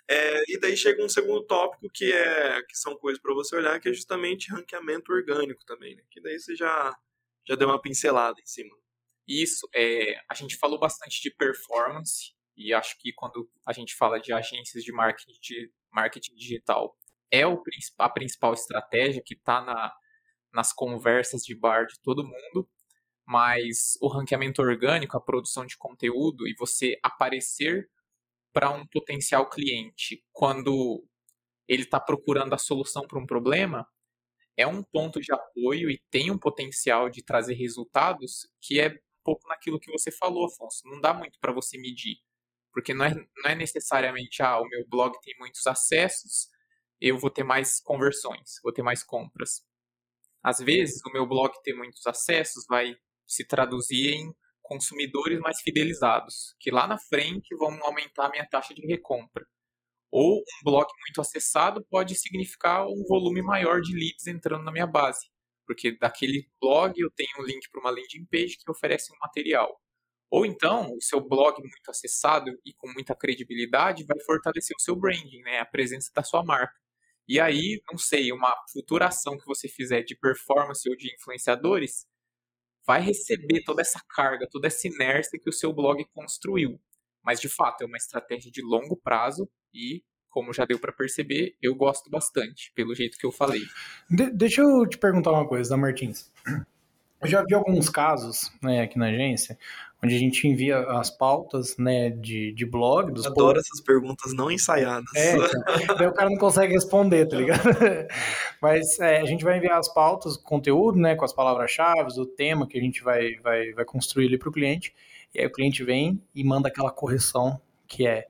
É, e daí chega um segundo tópico que é que são coisas para você olhar, que é justamente ranqueamento orgânico também, né? Que daí você já já deu uma pincelada em cima. Isso, é, a gente falou bastante de performance e acho que quando a gente fala de agências de marketing, de marketing digital, é o, a principal estratégia que está na, nas conversas de bar de todo mundo, mas o ranqueamento orgânico, a produção de conteúdo e você aparecer para um potencial cliente quando ele está procurando a solução para um problema, é um ponto de apoio e tem um potencial de trazer resultados que é um pouco naquilo que você falou, Afonso. Não dá muito para você medir, porque não é, não é necessariamente, ah, o meu blog tem muitos acessos, eu vou ter mais conversões, vou ter mais compras. Às vezes, o meu blog ter muitos acessos vai se traduzir em consumidores mais fidelizados, que lá na frente vão aumentar a minha taxa de recompra. Ou um blog muito acessado pode significar um volume maior de leads entrando na minha base, porque daquele blog eu tenho um link para uma landing page que oferece um material. Ou então, o seu blog muito acessado e com muita credibilidade vai fortalecer o seu branding, né? a presença da sua marca. E aí, não sei, uma futura ação que você fizer de performance ou de influenciadores vai receber toda essa carga, toda essa inércia que o seu blog construiu. Mas de fato, é uma estratégia de longo prazo e, como já deu para perceber, eu gosto bastante, pelo jeito que eu falei. De deixa eu te perguntar uma coisa, da Martins. Eu já vi alguns casos né, aqui na agência onde a gente envia as pautas né, de, de blog. Dos Adoro posts. essas perguntas não ensaiadas. É, então, daí o cara não consegue responder, tá ligado? Mas é, a gente vai enviar as pautas, o conteúdo, né, com as palavras-chave, o tema que a gente vai, vai, vai construir ali para o cliente. E aí o cliente vem e manda aquela correção que é: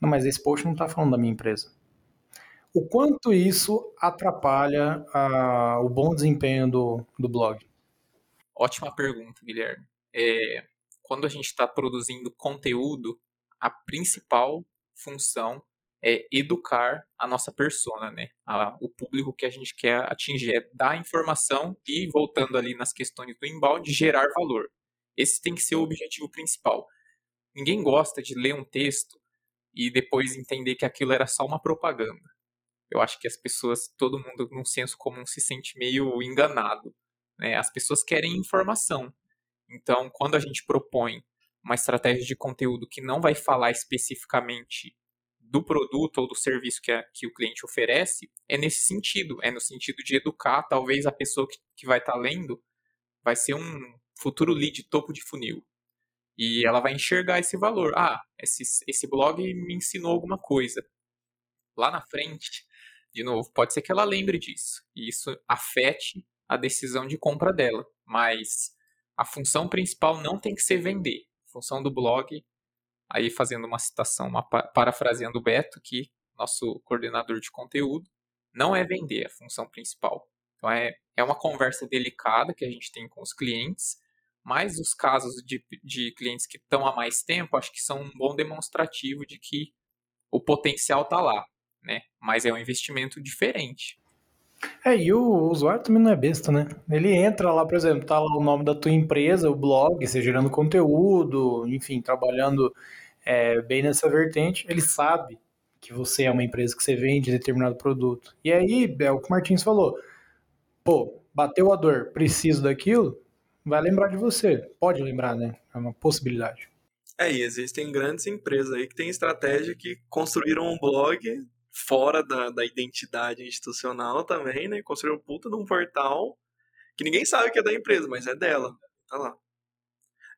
não, mas esse post não está falando da minha empresa. O quanto isso atrapalha a, o bom desempenho do, do blog? Ótima pergunta, Guilherme. É, quando a gente está produzindo conteúdo, a principal função é educar a nossa persona, né? A, o público que a gente quer atingir, é dar informação e, voltando ali nas questões do inbound, gerar valor. Esse tem que ser o objetivo principal. Ninguém gosta de ler um texto e depois entender que aquilo era só uma propaganda. Eu acho que as pessoas, todo mundo num senso comum se sente meio enganado. Né? As pessoas querem informação. Então, quando a gente propõe uma estratégia de conteúdo que não vai falar especificamente do produto ou do serviço que, a, que o cliente oferece, é nesse sentido. É no sentido de educar, talvez a pessoa que, que vai estar tá lendo vai ser um futuro lead topo de funil. E ela vai enxergar esse valor. Ah, esse, esse blog me ensinou alguma coisa. Lá na frente, de novo, pode ser que ela lembre disso. E isso afete a decisão de compra dela. Mas a função principal não tem que ser vender. A função do blog, aí fazendo uma citação, uma parafraseando o Beto, que nosso coordenador de conteúdo, não é vender a função principal. Então é, é uma conversa delicada que a gente tem com os clientes, mas os casos de, de clientes que estão há mais tempo, acho que são um bom demonstrativo de que o potencial está lá, né? Mas é um investimento diferente. É, e o usuário também não é besta, né? Ele entra lá, por exemplo, tá lá o nome da tua empresa, o blog, você gerando conteúdo, enfim, trabalhando é, bem nessa vertente, ele sabe que você é uma empresa que você vende determinado produto. E aí, é o que o Martins falou, pô, bateu a dor, preciso daquilo, vai lembrar de você. Pode lembrar, né? É uma possibilidade. É, e existem grandes empresas aí que têm estratégia que construíram um blog fora da, da identidade institucional também, né? Construíram um puta num portal que ninguém sabe que é da empresa, mas é dela. Tá lá.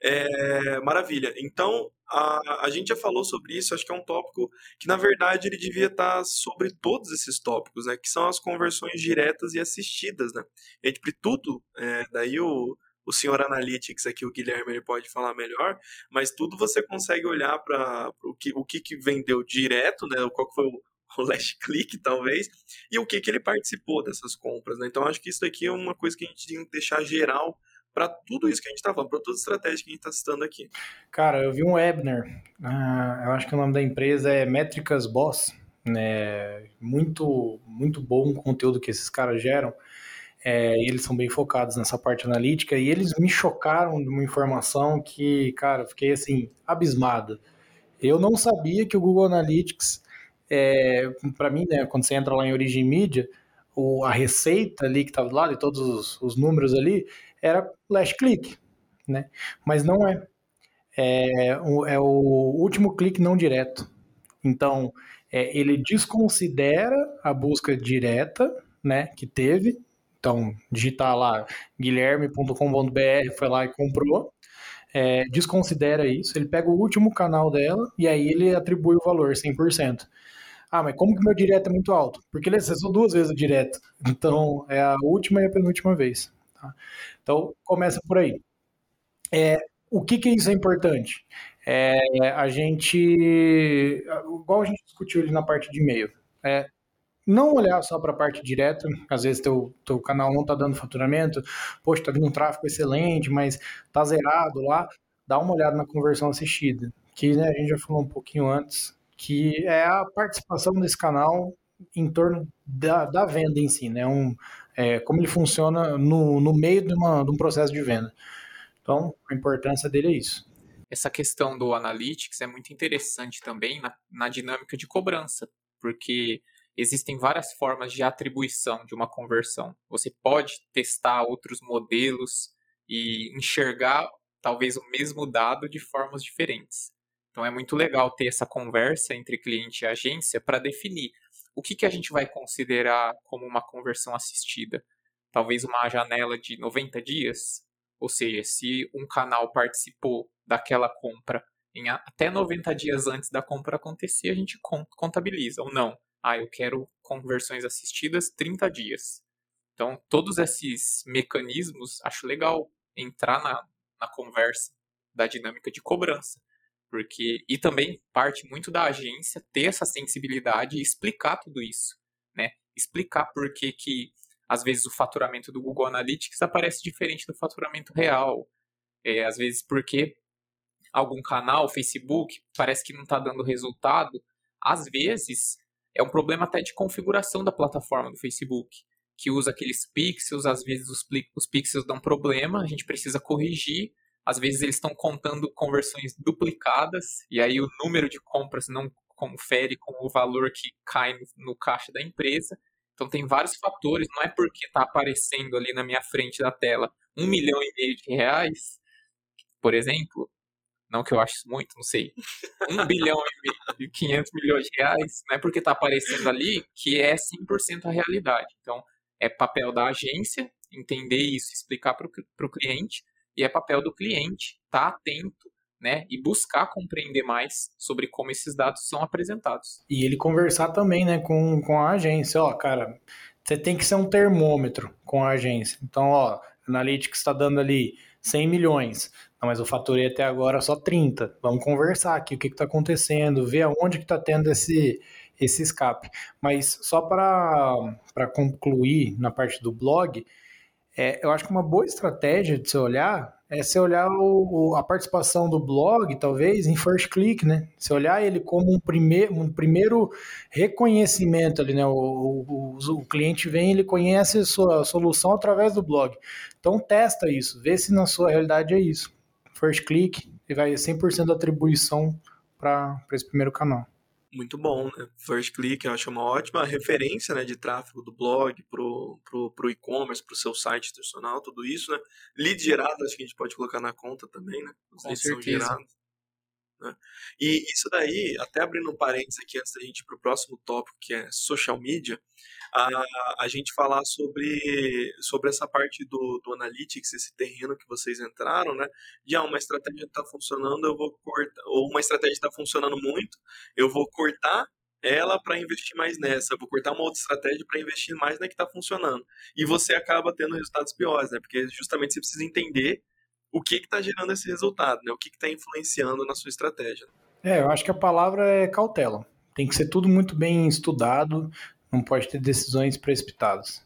É, maravilha. Então, a, a gente já falou sobre isso, acho que é um tópico que, na verdade, ele devia estar sobre todos esses tópicos, né? Que são as conversões diretas e assistidas, né? Entre tudo, é, daí o, o senhor Analytics aqui, o Guilherme, ele pode falar melhor, mas tudo você consegue olhar para o que, o que, que vendeu direto, né? Qual foi o, o last click, talvez, e o que, que ele participou dessas compras, né? Então, acho que isso aqui é uma coisa que a gente tem que deixar geral para tudo isso que a gente está falando, para toda a estratégia que a gente está citando aqui. Cara, eu vi um webinar, uh, eu acho que o nome da empresa é Métricas Boss, né? Muito, muito bom o conteúdo que esses caras geram. É, eles são bem focados nessa parte analítica e eles me chocaram de uma informação que, cara, fiquei assim, abismado. Eu não sabia que o Google Analytics, é, para mim, né, quando você entra lá em Origin Media, o, a receita ali que estava do lado e todos os, os, números ali era last click, né? Mas não é. É o, é o último clique não direto. Então, é, ele desconsidera a busca direta, né, que teve, então, digitar lá guilherme.com.br, foi lá e comprou. É, desconsidera isso, ele pega o último canal dela e aí ele atribui o valor 100%. Ah, mas como que meu direto é muito alto? Porque ele acessou duas vezes o direto. Então, é a última e a penúltima vez. Tá? Então, começa por aí. É, o que que isso é importante? É, a gente, igual a gente discutiu ali na parte de e-mail, é, não olhar só para a parte direta, às vezes teu, teu canal não está dando faturamento, poxa, está vindo um tráfego excelente, mas está zerado lá, dá uma olhada na conversão assistida, que né, a gente já falou um pouquinho antes, que é a participação desse canal em torno da, da venda em si, né? Um, é, como ele funciona no, no meio de, uma, de um processo de venda. Então, a importância dele é isso. Essa questão do Analytics é muito interessante também na, na dinâmica de cobrança, porque existem várias formas de atribuição de uma conversão. Você pode testar outros modelos e enxergar talvez o mesmo dado de formas diferentes. Então é muito legal ter essa conversa entre cliente e agência para definir o que, que a gente vai considerar como uma conversão assistida. Talvez uma janela de 90 dias, ou seja, se um canal participou daquela compra em até 90 dias antes da compra acontecer, a gente contabiliza ou não ah, eu quero conversões assistidas 30 dias. Então, todos esses mecanismos, acho legal entrar na, na conversa da dinâmica de cobrança. Porque, e também parte muito da agência ter essa sensibilidade e explicar tudo isso, né? Explicar por que que, às vezes, o faturamento do Google Analytics aparece diferente do faturamento real. É, às vezes, porque algum canal, Facebook, parece que não está dando resultado, às vezes, é um problema até de configuração da plataforma do Facebook, que usa aqueles pixels, às vezes os, os pixels dão problema, a gente precisa corrigir, às vezes eles estão contando conversões duplicadas, e aí o número de compras não confere com o valor que cai no, caixa da empresa. Então tem vários fatores, não é porque está aparecendo ali na minha frente da tela um milhão e meio de reais, por exemplo, não que eu acho muito, não sei, um bilhão e 500 milhões de reais, não é porque está aparecendo ali que é 100% a realidade. Então, é papel da agência entender isso, explicar para o cliente, e é papel do cliente estar tá atento né, e buscar compreender mais sobre como esses dados são apresentados. E ele conversar também, né, com, com a agência, ó, cara, você tem que ser um termômetro com a agência. Então, ó, Analytics está dando ali 100 milhões, não, mas eu faturei até agora só 30. Vamos conversar aqui, o que está acontecendo, ver aonde que está tendo esse, esse escape. Mas só para concluir na parte do blog, é, eu acho que uma boa estratégia de você olhar é você olhar o, o, a participação do blog, talvez, em first click, né? Você olhar ele como um, primeir, um primeiro reconhecimento ali, né? O, o, cliente vem, ele conhece a sua solução através do blog. Então testa isso, vê se na sua realidade é isso. First click, e vai 100% da atribuição para esse primeiro canal muito bom, né? First Click eu acho uma ótima referência né, de tráfego do blog pro, pro, pro e-commerce, pro seu site institucional, tudo isso, né? Lead gerado, acho que a gente pode colocar na conta também, né? Os Com certeza. Né? E isso daí, até abrindo um parênteses aqui antes da gente ir para o próximo tópico, que é social media, a, a gente falar sobre, sobre essa parte do, do analytics, esse terreno que vocês entraram, né? De ah, uma estratégia está funcionando, eu vou cortar, ou uma estratégia está funcionando muito, eu vou cortar ela para investir mais nessa, vou cortar uma outra estratégia para investir mais na que está funcionando. E você acaba tendo resultados piores, né? Porque justamente você precisa entender o que está gerando esse resultado, né? O que está influenciando na sua estratégia. É, eu acho que a palavra é cautela. Tem que ser tudo muito bem estudado, não pode ter decisões precipitadas.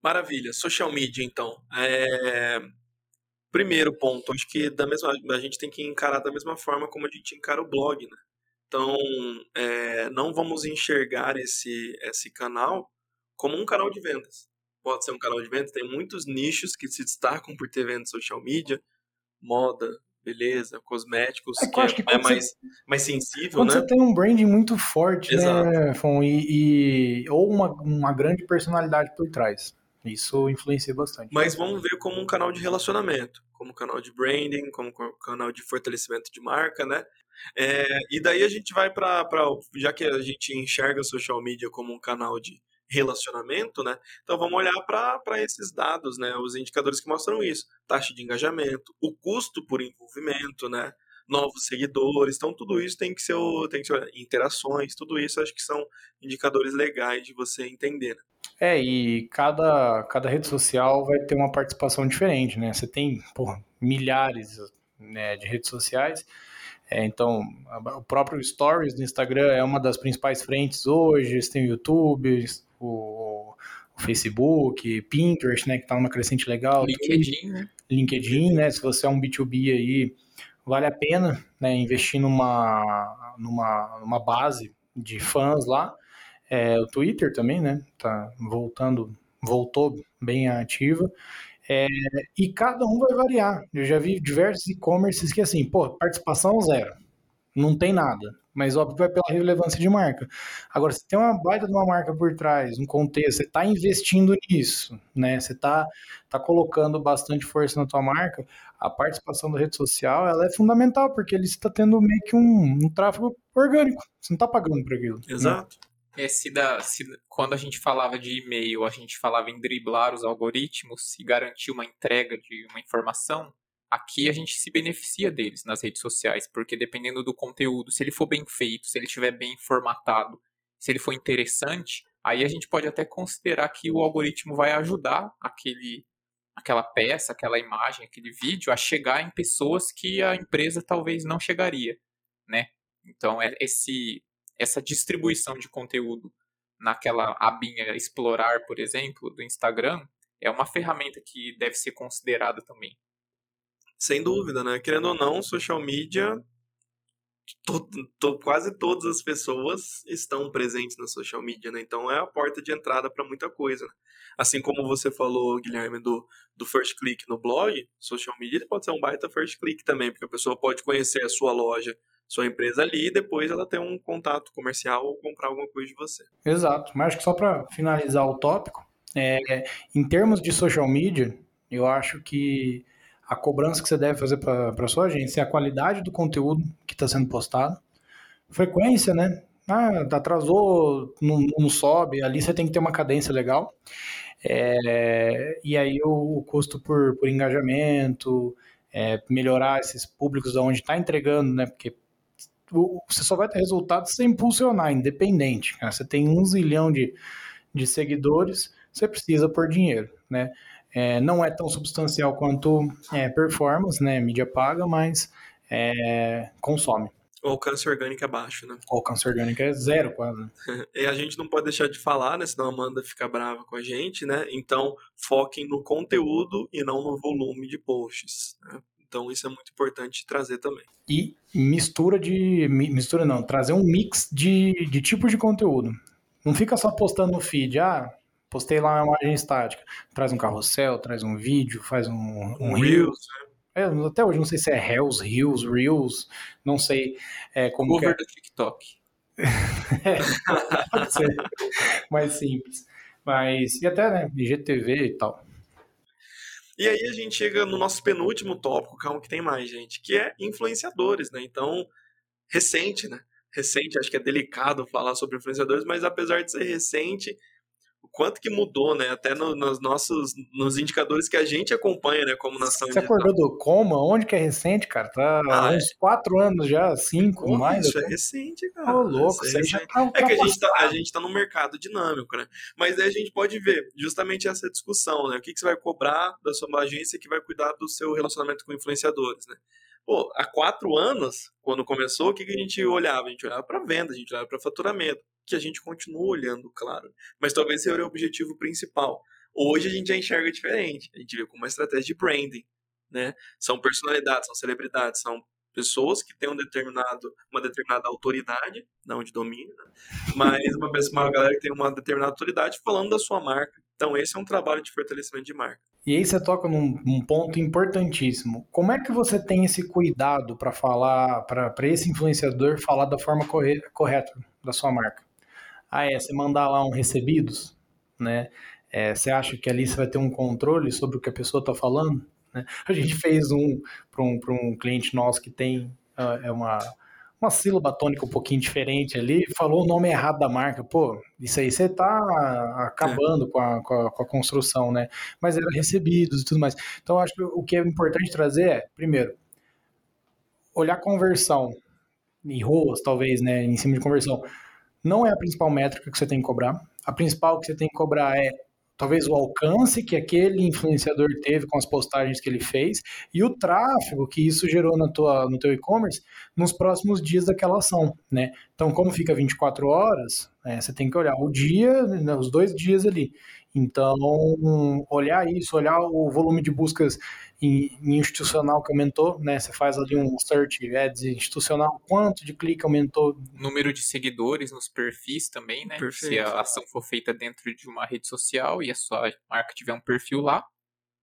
Maravilha. Social media, então. É... Primeiro ponto, acho que da mesma, a gente tem que encarar da mesma forma como a gente encara o blog, né? Então, é... não vamos enxergar esse, esse canal como um canal de vendas pode ser um canal de venda, tem muitos nichos que se destacam por ter venda social media, moda, beleza, cosméticos, é, que, é, que é mais, você, mais sensível, quando né? você tem um branding muito forte, né, Exato. né, Fon, e, e, ou uma, uma grande personalidade por trás. Isso influencia bastante. Mas vamos ver como um canal de relacionamento, como um canal de branding, como um canal de fortalecimento de marca, né? É, e daí a gente vai para. Já que a gente enxerga social media como um canal de relacionamento, né? Então vamos olhar para esses dados, né? Os indicadores que mostram isso. Taxa de engajamento, o custo por envolvimento, né? Novos seguidores, então tudo isso tem que ser, tem que ser interações, tudo isso acho que são indicadores legais de você entender. Né? É, e cada, cada rede social vai ter uma participação diferente, né? Você tem, porra, milhares né, de redes sociais, é, então, o próprio Stories do Instagram é uma das principais frentes hoje. Você tem o YouTube, o, o Facebook, Pinterest, né, que está uma crescente legal. LinkedIn, né? LinkedIn, né? Se você é um B2B aí, vale a pena né, investir numa, numa, numa base de fãs lá. É, o Twitter também, né? Tá voltando, voltou bem ativa. É, e cada um vai variar. Eu já vi diversos e-commerces que assim, pô, participação zero. Não tem nada mas óbvio vai pela relevância de marca. Agora, se tem uma baita de uma marca por trás, um contexto, você está investindo nisso, né? Você está tá colocando bastante força na tua marca, a participação da rede social ela é fundamental, porque ele está tendo meio que um, um tráfego orgânico. Você não está pagando por aquilo. Né? Exato. Né? É, se da, se, quando a gente falava de e-mail, a gente falava em driblar os algoritmos e garantir uma entrega de uma informação, Aqui a gente se beneficia deles nas redes sociais, porque dependendo do conteúdo, se ele for bem feito, se ele estiver bem formatado, se ele for interessante, aí a gente pode até considerar que o algoritmo vai ajudar aquele, aquela peça, aquela imagem, aquele vídeo a chegar em pessoas que a empresa talvez não chegaria, né? Então, é esse, essa distribuição de conteúdo naquela abinha explorar, por exemplo, do Instagram, é uma ferramenta que deve ser considerada também. Sem dúvida, né? Querendo ou não, social media to, to, quase todas as pessoas estão presentes na social media, né? Então é a porta de entrada para muita coisa. Né? Assim como você falou, Guilherme, do, do first click no blog, social media pode ser um baita first click também, porque a pessoa pode conhecer a sua loja, sua empresa ali e depois ela ter um contato comercial ou comprar alguma coisa de você. Exato. Mas acho que só para finalizar o tópico, é, em termos de social media, eu acho que a cobrança que você deve fazer para sua agência é a qualidade do conteúdo que está sendo postado, frequência, né? Ah, atrasou, não, não, sobe, ali você tem que ter uma cadência legal. É, e aí o, o, custo por, por engajamento, é, melhorar esses públicos de onde está entregando, né? Porque você só vai ter resultado se impulsionar, independente. Cara. Você tem um zilhão de, de seguidores, você precisa por dinheiro, né? É, não é tão substancial quanto é, performance, né? Mídia paga, mas é, consome. O alcance orgânico é baixo, né? O alcance orgânico é zero, quase. e a gente não pode deixar de falar, né? Senão a Amanda fica brava com a gente, né? Então, foquem no conteúdo e não no volume de posts. Né? Então, isso é muito importante trazer também. E mistura de. Mistura não, trazer um mix de, de tipos de conteúdo. Não fica só postando no feed, ah, Postei lá uma imagem estática. Traz um carrossel, traz um vídeo, faz um, um, um Reels. Né? É, até hoje não sei se é Reels, Reels, Reels, não sei é, como Cover é. do TikTok. é, pode ser mais simples. Mas, e até, né, IGTV e tal. E aí a gente chega no nosso penúltimo tópico, calma que tem mais, gente, que é influenciadores, né? Então, recente, né? Recente, acho que é delicado falar sobre influenciadores, mas apesar de ser recente, quanto que mudou, né? Até no, nos nossos nos indicadores que a gente acompanha, né? Como nação Você digital. acordou do coma? Onde que é recente, cara? Tá ah, uns é. quatro anos já, cinco, Pô, mais. Isso é recente, cara. Ô, louco, isso é, já tá, é que a gente, tá, a gente tá num mercado dinâmico, né? Mas aí a gente pode ver justamente essa discussão, né? O que, que você vai cobrar da sua agência que vai cuidar do seu relacionamento com influenciadores, né? Pô, há quatro anos, quando começou, o que, que a gente olhava? A gente olhava para venda, a gente olhava para faturamento que a gente continua olhando, claro. Mas talvez seja o objetivo principal. Hoje a gente já enxerga diferente. A gente vê como uma estratégia de branding. Né? São personalidades, são celebridades, são pessoas que têm um determinado, uma determinada autoridade, não de domínio, né? mas uma, uma galera que tem uma determinada autoridade falando da sua marca. Então esse é um trabalho de fortalecimento de marca. E aí você toca num, num ponto importantíssimo. Como é que você tem esse cuidado para falar, para esse influenciador falar da forma correta da sua marca? Ah, é, você mandar lá um recebidos, né? É, você acha que ali você vai ter um controle sobre o que a pessoa está falando? Né? A gente fez um para um, um cliente nosso que tem uh, é uma, uma sílaba tônica um pouquinho diferente ali, falou o nome errado da marca. Pô, isso aí você está acabando é. com, a, com, a, com, a, construção, né? Mas era recebidos e tudo mais. Então, acho que o que é importante trazer é, primeiro, olhar conversão em ruas, talvez, né, em cima de conversão não é a principal métrica que você tem que cobrar. A principal que você tem que cobrar é talvez o alcance que aquele influenciador teve com as postagens que ele fez e o tráfego que isso gerou na tua, no teu e-commerce nos próximos dias daquela ação, né? Então, como fica 24 horas, é, você tem que olhar o dia, né, os dois dias ali. Então, olhar isso, olhar o volume de buscas institucional que aumentou, né? Você faz ali um search ads institucional, quanto de clique aumentou? Número de seguidores nos perfis também, né? Perfeito. Se a ação for feita dentro de uma rede social e a sua marca tiver um perfil lá,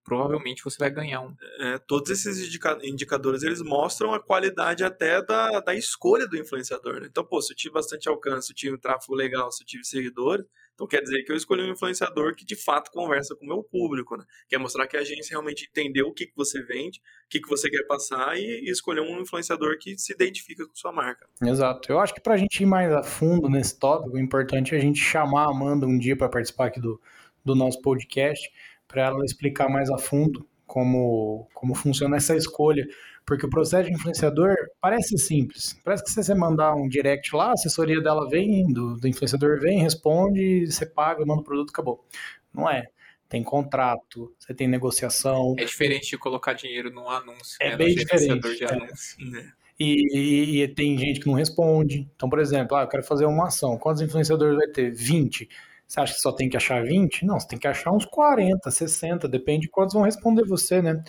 provavelmente você vai ganhar um. É, todos esses indicadores eles mostram a qualidade até da, da escolha do influenciador. Né? Então, pô, se eu tive bastante alcance, se eu tive um tráfego legal, se eu tive seguidores, então quer dizer que eu escolhi um influenciador que de fato conversa com o meu público, né? Quer mostrar que a agência realmente entendeu o que, que você vende, o que, que você quer passar e, escolher um influenciador que se identifica com sua marca. Exato. Eu acho que para a gente ir mais a fundo nesse tópico, é importante a gente chamar a Amanda um dia para participar aqui do, do nosso podcast para ela explicar mais a fundo como, como funciona essa escolha. Porque o processo de influenciador parece simples. Parece que se você mandar um direct lá, a assessoria dela vem, do, do influenciador vem, responde, você paga, manda o produto, acabou. Não é. Tem contrato, você tem negociação. É diferente de colocar dinheiro num anúncio. É né? bem diferente. De é. anúncio. Né? E, e, e, tem gente que não responde. Então, por exemplo, ah, eu quero fazer uma ação. Quantos influenciadores vai ter? 20. Você acha que só tem que achar 20? Não, você tem que achar uns 40, 60, depende de quantos vão responder você, né?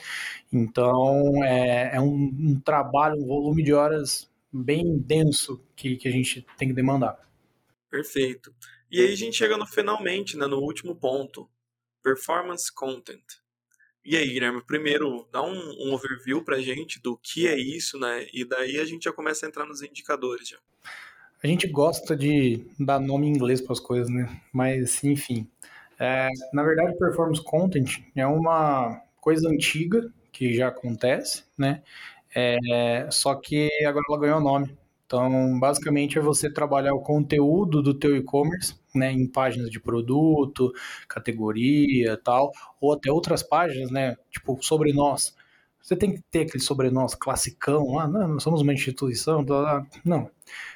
Então, é, é um, um, trabalho, um volume de horas bem denso que, que a gente tem que demandar. Perfeito. E aí a gente chega no finalmente, né, no último ponto, performance content. E aí, Guilherme, primeiro dá um, um overview pra gente do que é isso, né? E daí a gente já começa a entrar nos indicadores já. A gente gosta de dar nome em inglês para as coisas, né? Mas, enfim. É, na verdade, performance content é uma coisa antiga que já acontece, né? É, só que agora ela ganhou nome. Então, basicamente é você trabalhar o conteúdo do teu e-commerce, né, em páginas de produto, categoria, tal, ou até outras páginas, né, tipo sobre nós. Você tem que ter aquele sobre nós classicão, ah, não, nós somos uma instituição, blá, blá. não.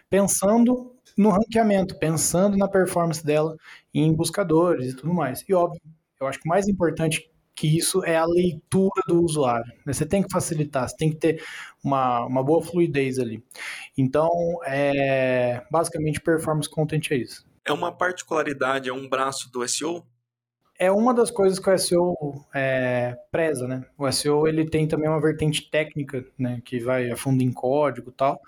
Pensando no ranqueamento, pensando na performance dela em buscadores e tudo mais. E óbvio, eu acho que o mais importante que isso é a leitura do usuário. Né? Você tem que facilitar, você tem que ter uma, uma boa fluidez ali. Então, é, basicamente, performance content é isso. É uma particularidade, é um braço do SEO? É uma das coisas que o SEO é, preza, né? O SEO ele tem também uma vertente técnica, né? Que vai a fundo em código e tal,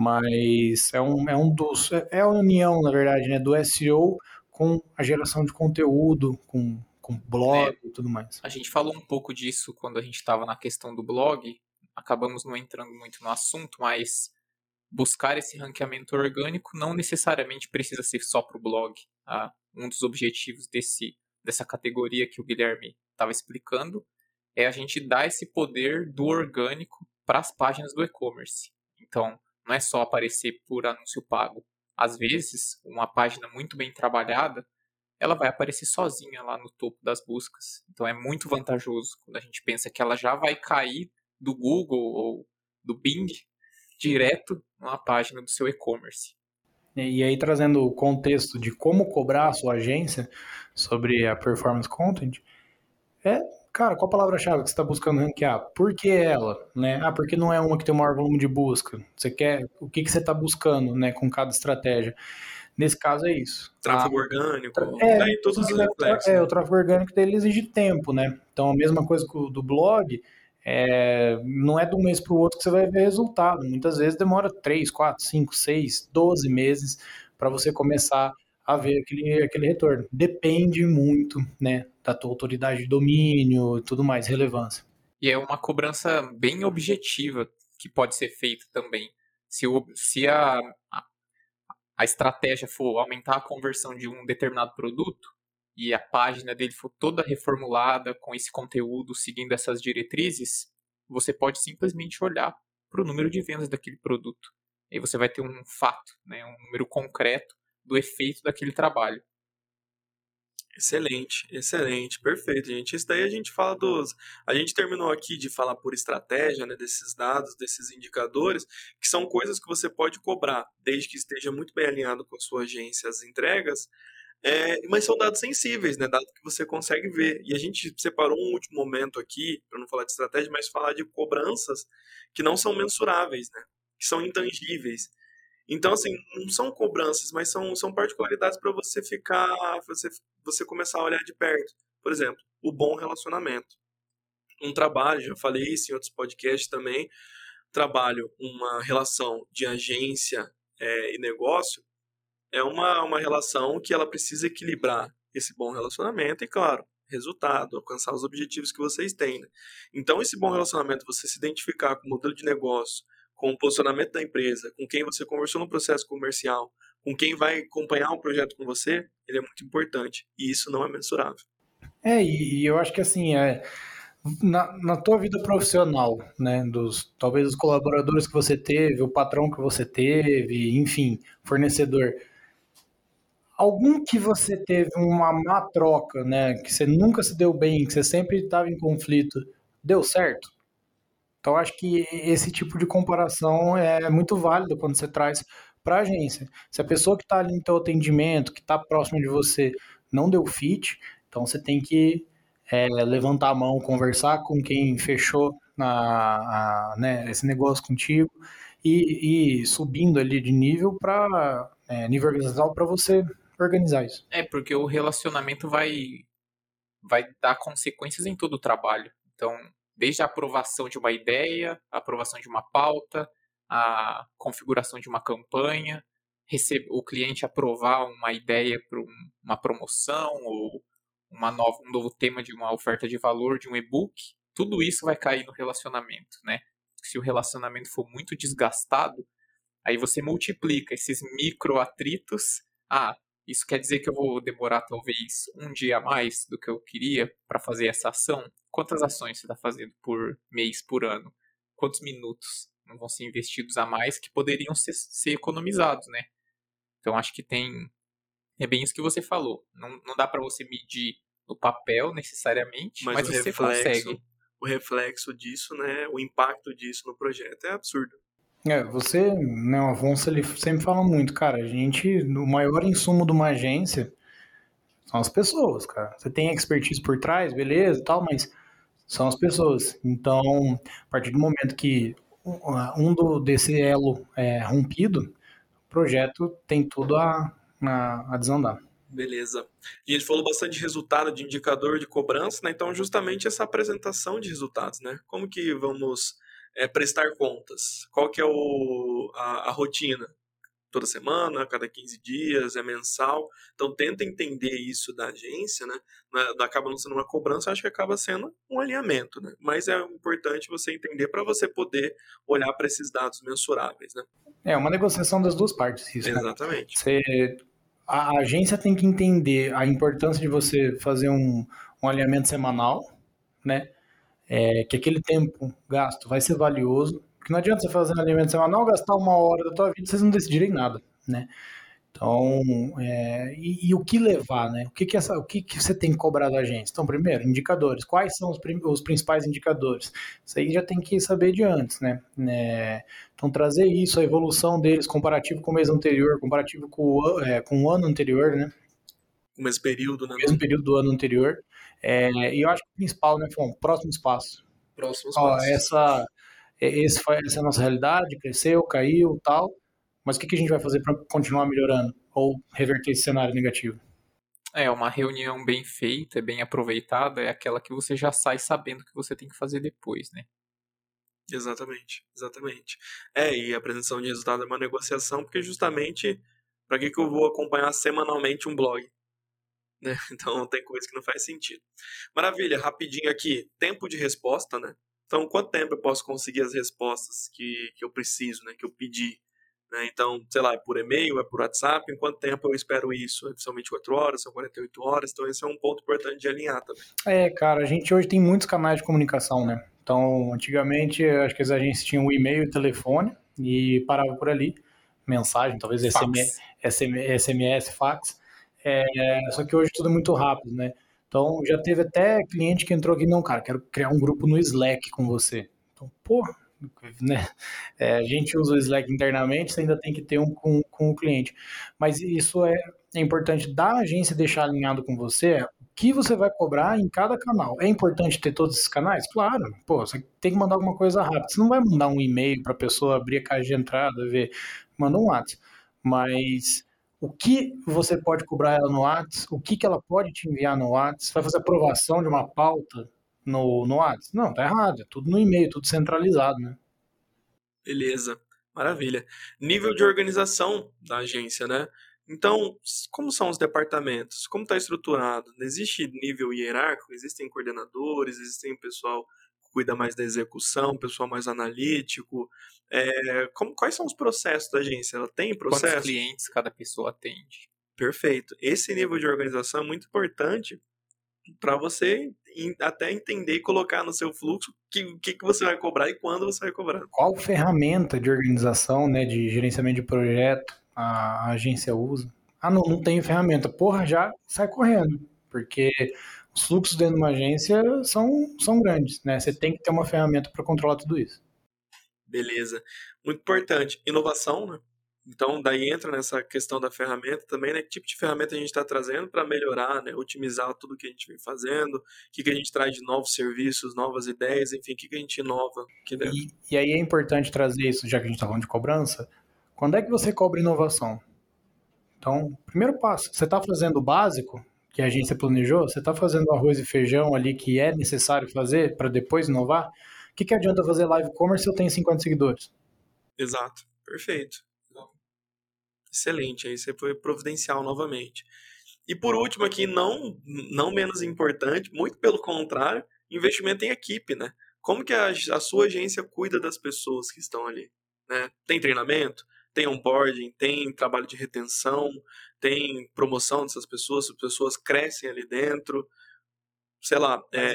mas é um, é um dos... É, é a união, na verdade, né? Do SEO com a geração de conteúdo, com com blog é, e tudo mais. A gente falou um pouco disso quando a gente estava na questão do blog, acabamos não entrando muito no assunto, mas buscar esse ranqueamento orgânico não necessariamente precisa ser só para o blog. Tá? Um dos objetivos desse, dessa categoria que o Guilherme estava explicando é a gente dar esse poder do orgânico para as páginas do e-commerce. Então, não é só aparecer por anúncio pago. Às vezes, uma página muito bem trabalhada ela vai aparecer sozinha lá no topo das buscas. Então é muito vantajoso quando a gente pensa que ela já vai cair do Google ou do Bing direto numa página do seu e-commerce. E aí, trazendo o contexto de como cobrar a sua agência sobre a performance content, é, cara, qual a palavra-chave que você está buscando ranquear? Por que ela? Né? Ah, porque não é uma que tem o maior volume de busca. Você quer, o que, que você está buscando né, com cada estratégia? Nesse caso é isso. Tráfego ah, orgânico, é, daí todos os reflexos. É, né? o tráfego orgânico dele exige tempo, né? Então a mesma coisa que o do blog, é, não é de um mês para o outro que você vai ver resultado. Muitas vezes demora 3, 4, 5, 6, 12 meses para você começar a ver aquele, aquele retorno. Depende muito né, da tua autoridade de domínio e tudo mais, relevância. E é uma cobrança bem objetiva que pode ser feita também. Se, o, se a, a a estratégia for aumentar a conversão de um determinado produto e a página dele for toda reformulada com esse conteúdo, seguindo essas diretrizes, você pode simplesmente olhar para o número de vendas daquele produto. E você vai ter um fato, né, um número concreto do efeito daquele trabalho. Excelente, excelente, perfeito, gente. Isso daí a gente fala dos. A gente terminou aqui de falar por estratégia, né, desses dados, desses indicadores, que são coisas que você pode cobrar, desde que esteja muito bem alinhado com a sua agência, as entregas. É, mas são dados sensíveis, né? Dados que você consegue ver. E a gente separou um último momento aqui, para não falar de estratégia, mas falar de cobranças que não são mensuráveis, né? Que são intangíveis. Então, assim, não são cobranças, mas são, são particularidades para você ficar, você, você começar a olhar de perto. Por exemplo, o bom relacionamento. Um trabalho, já falei isso em outros podcasts também, trabalho, uma relação de agência é, e negócio, é uma, uma relação que ela precisa equilibrar esse bom relacionamento e, claro, resultado, alcançar os objetivos que vocês têm. Né? Então, esse bom relacionamento, você se identificar com o modelo de negócio, com o posicionamento da empresa, com quem você conversou no processo comercial, com quem vai acompanhar o projeto com você, ele é muito importante. E isso não é mensurável. É, e eu acho que assim, é, na, na tua vida profissional, né, dos talvez os colaboradores que você teve, o patrão que você teve, enfim, fornecedor, algum que você teve uma má troca, né, que você nunca se deu bem, que você sempre estava em conflito, deu certo? Então, acho que esse tipo de comparação é muito válido quando você traz para a agência. Se a pessoa que está ali no teu atendimento, que está próximo de você, não deu fit, então você tem que é, levantar a mão, conversar com quem fechou a, né, esse negócio contigo e, e subindo ali de nível para é, nível organizacional para você organizar isso. É, porque o relacionamento vai, vai dar consequências em todo o trabalho. Então, desde a aprovação de uma ideia, a aprovação de uma pauta, a configuração de uma campanha, o cliente aprovar uma ideia para uma promoção ou uma nova, um novo tema de uma oferta de valor de um e-book, tudo isso vai cair no relacionamento, né? Se o relacionamento for muito desgastado, aí você multiplica esses micro atritos. Ah, isso quer dizer que eu vou demorar talvez um dia a mais do que eu queria para fazer essa ação? Quantas ações você está fazendo por mês, por ano? Quantos minutos não vão ser investidos a mais que poderiam ser, ser economizados, né? Então acho que tem é bem isso que você falou. Não, não dá para você medir no papel necessariamente, mas, mas você reflexo, consegue. O reflexo disso, né, o impacto disso no projeto é absurdo. É, você, né, o Afonso, ele sempre fala muito, cara, a gente, o maior insumo de uma agência são as pessoas, cara. Você tem expertise por trás, beleza, tal, mas são as pessoas. Então, a partir do momento que um do, desse elo é rompido, o projeto tem tudo a, a, a desandar. Beleza. A gente falou bastante de resultado, de indicador de cobrança, né? Então, justamente essa apresentação de resultados, né? Como que vamos é, prestar contas? Qual que é o, a, a rotina? Toda semana, cada 15 dias, é mensal. Então tenta entender isso da agência, né? Acaba não sendo uma cobrança, acho que acaba sendo um alinhamento, né? Mas é importante você entender para você poder olhar para esses dados mensuráveis, né? É uma negociação das duas partes, isso. Né? Exatamente. Né? Você, a agência tem que entender a importância de você fazer um, um alinhamento semanal, né? É, que aquele tempo gasto vai ser valioso, porque não adianta você fazer um alimento semanal, gastar uma hora da tua vida, vocês não decidirem nada, né? Então, é, e, e, o que levar, né? O que que, essa, o que que você tem que cobrar da agência? Então, primeiro, indicadores. Quais são os, os principais indicadores? Isso aí já tem que saber de antes, né? É, então, trazer isso, a evolução deles, comparativo com o mês anterior, comparativo com, é, com o ano anterior, né? O mesmo período, né? O mesmo período do ano anterior. É, e eu acho que o principal, né, foi um próximo espaço. Próximo espaço. Ó, essa esse foi, essa é a nossa realidade, cresceu, caiu, tal, mas o que, que a gente vai fazer para continuar melhorando ou reverter esse cenário negativo? É, uma reunião bem feita, bem aproveitada, é aquela que você já sai sabendo o que você tem que fazer depois, né? Exatamente, exatamente. É, e a apresentação de resultado é uma negociação, porque justamente para que, que eu vou acompanhar semanalmente um blog? Né? Então tem coisa que não faz sentido. Maravilha, rapidinho aqui, tempo de resposta, né? Então, quanto tempo eu posso conseguir as respostas que, que eu preciso, né, que eu pedi? Né? Então, sei lá, é por e-mail, é por WhatsApp, em quanto tempo eu espero isso? São 24 horas, são 48 horas? Então, esse é um ponto importante de alinhar também. É, cara, a gente hoje tem muitos canais de comunicação, né? Então, antigamente, acho que as agências tinham o e-mail e o telefone e parava por ali. Mensagem, talvez SMS, SMS, fax. É, só que hoje tudo é muito rápido, né? Então, já teve até cliente que entrou aqui, não, cara, quero criar um grupo no Slack com você. Então, pô, né? É, a gente usa o Slack internamente, você ainda tem que ter um com, com o cliente. Mas isso é, é importante da agência deixar alinhado com você o que você vai cobrar em cada canal. É importante ter todos esses canais? Claro. Pô, você tem que mandar alguma coisa rápida. Você não vai mandar um e-mail para a pessoa abrir a caixa de entrada, ver. Manda um WhatsApp. Mas o que você pode cobrar ela no WhatsApp, o que, que ela pode te enviar no WhatsApp, vai fazer aprovação de uma pauta no, no WhatsApp? Não, tá errado, é tudo no e-mail, tudo centralizado, né? Beleza, maravilha. Nível de organização da agência, né? Então, como são os departamentos? Como está estruturado? Existe nível hierárquico? Existem coordenadores? Existem pessoal cuida mais da execução, pessoal mais analítico. É, como, quais são os processos da agência? Ela tem processo? Quantos clientes cada pessoa atende? Perfeito. Esse nível de organização é muito importante para você até entender e colocar no seu fluxo o que, que, que, você vai cobrar e quando você vai cobrar. Qual ferramenta de organização, né, de gerenciamento de projeto a agência usa? Ah, não, não tem ferramenta. Porra, já sai correndo. Porque os fluxos dentro de uma agência são, são grandes, né? Você tem que ter uma ferramenta para controlar tudo isso. Beleza. Muito importante. Inovação, né? Então, daí entra nessa questão da ferramenta também, né? Que tipo de ferramenta a gente está trazendo para melhorar, né? Otimizar tudo que a gente vem fazendo, o que, que a gente traz de novos serviços, novas ideias, enfim, o que, que a gente inova. E, e aí é importante trazer isso, já que a gente está falando de cobrança. Quando é que você cobra inovação? Então, primeiro passo, você está fazendo o básico, que a agência planejou, você está fazendo arroz e feijão ali que é necessário fazer para depois inovar, o que, que adianta fazer live commerce se eu tenho 50 seguidores? Exato, perfeito. Excelente, aí você foi providencial novamente. E por último aqui, não, não menos importante, muito pelo contrário, investimento em equipe, né? Como que a, a sua agência cuida das pessoas que estão ali? Né? Tem treinamento? Tem onboarding? Tem trabalho de retenção? Tem promoção dessas pessoas? As pessoas crescem ali dentro? Sei lá, é,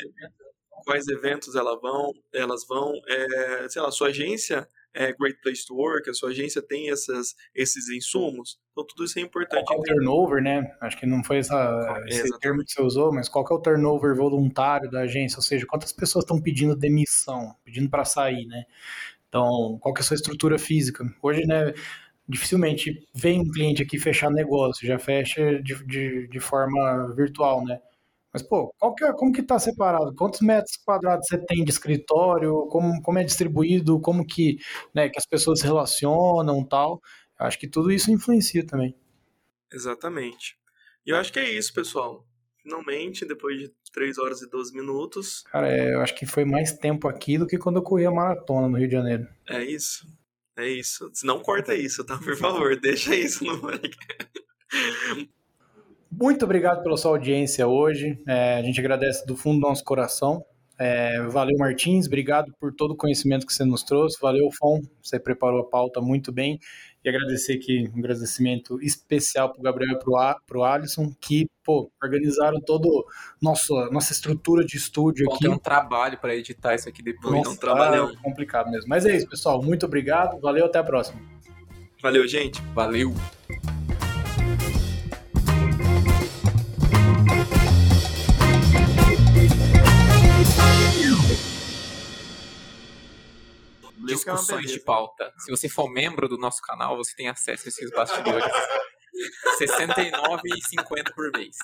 quais eventos elas vão? Elas vão, é, sei lá, sua agência é Great Place to Work, a sua agência tem essas, esses insumos. Então, tudo isso é importante. Qual é o turnover, né? Acho que não foi essa, é, esse termo que você usou, mas qual é o turnover voluntário da agência? Ou seja, quantas pessoas estão pedindo demissão, pedindo para sair, né? Então, qual que é a sua estrutura física? Hoje, né, dificilmente vem um cliente aqui fechar negócio, já fecha de, de, de forma virtual, né? Mas, pô, qual que é, como que está separado? Quantos metros quadrados você tem de escritório? Como, como é distribuído? Como que, né, que as pessoas se relacionam tal? Acho que tudo isso influencia também. Exatamente. E eu acho que é isso, pessoal. Finalmente, depois de 3 horas e 12 minutos. Cara, é, eu acho que foi mais tempo aqui do que quando eu corri a maratona no Rio de Janeiro. É isso. É isso. Não corta isso, tá? Por favor, deixa isso no Muito obrigado pela sua audiência hoje. É, a gente agradece do fundo do nosso coração. É, valeu, Martins. Obrigado por todo o conhecimento que você nos trouxe. Valeu, Fon. Você preparou a pauta muito bem. E agradecer aqui, um agradecimento especial para o Gabriel e para o Alisson, que pô, organizaram toda nossa nossa estrutura de estúdio Bom, aqui. Tem um trabalho para editar isso aqui depois. Nossa, não trabalhão. É complicado mesmo. Mas é isso, pessoal. Muito obrigado. Valeu, até a próxima. Valeu, gente. Valeu. Discussões de pauta. Se você for membro do nosso canal, você tem acesso a esses bastidores. R$ 69,50 por mês.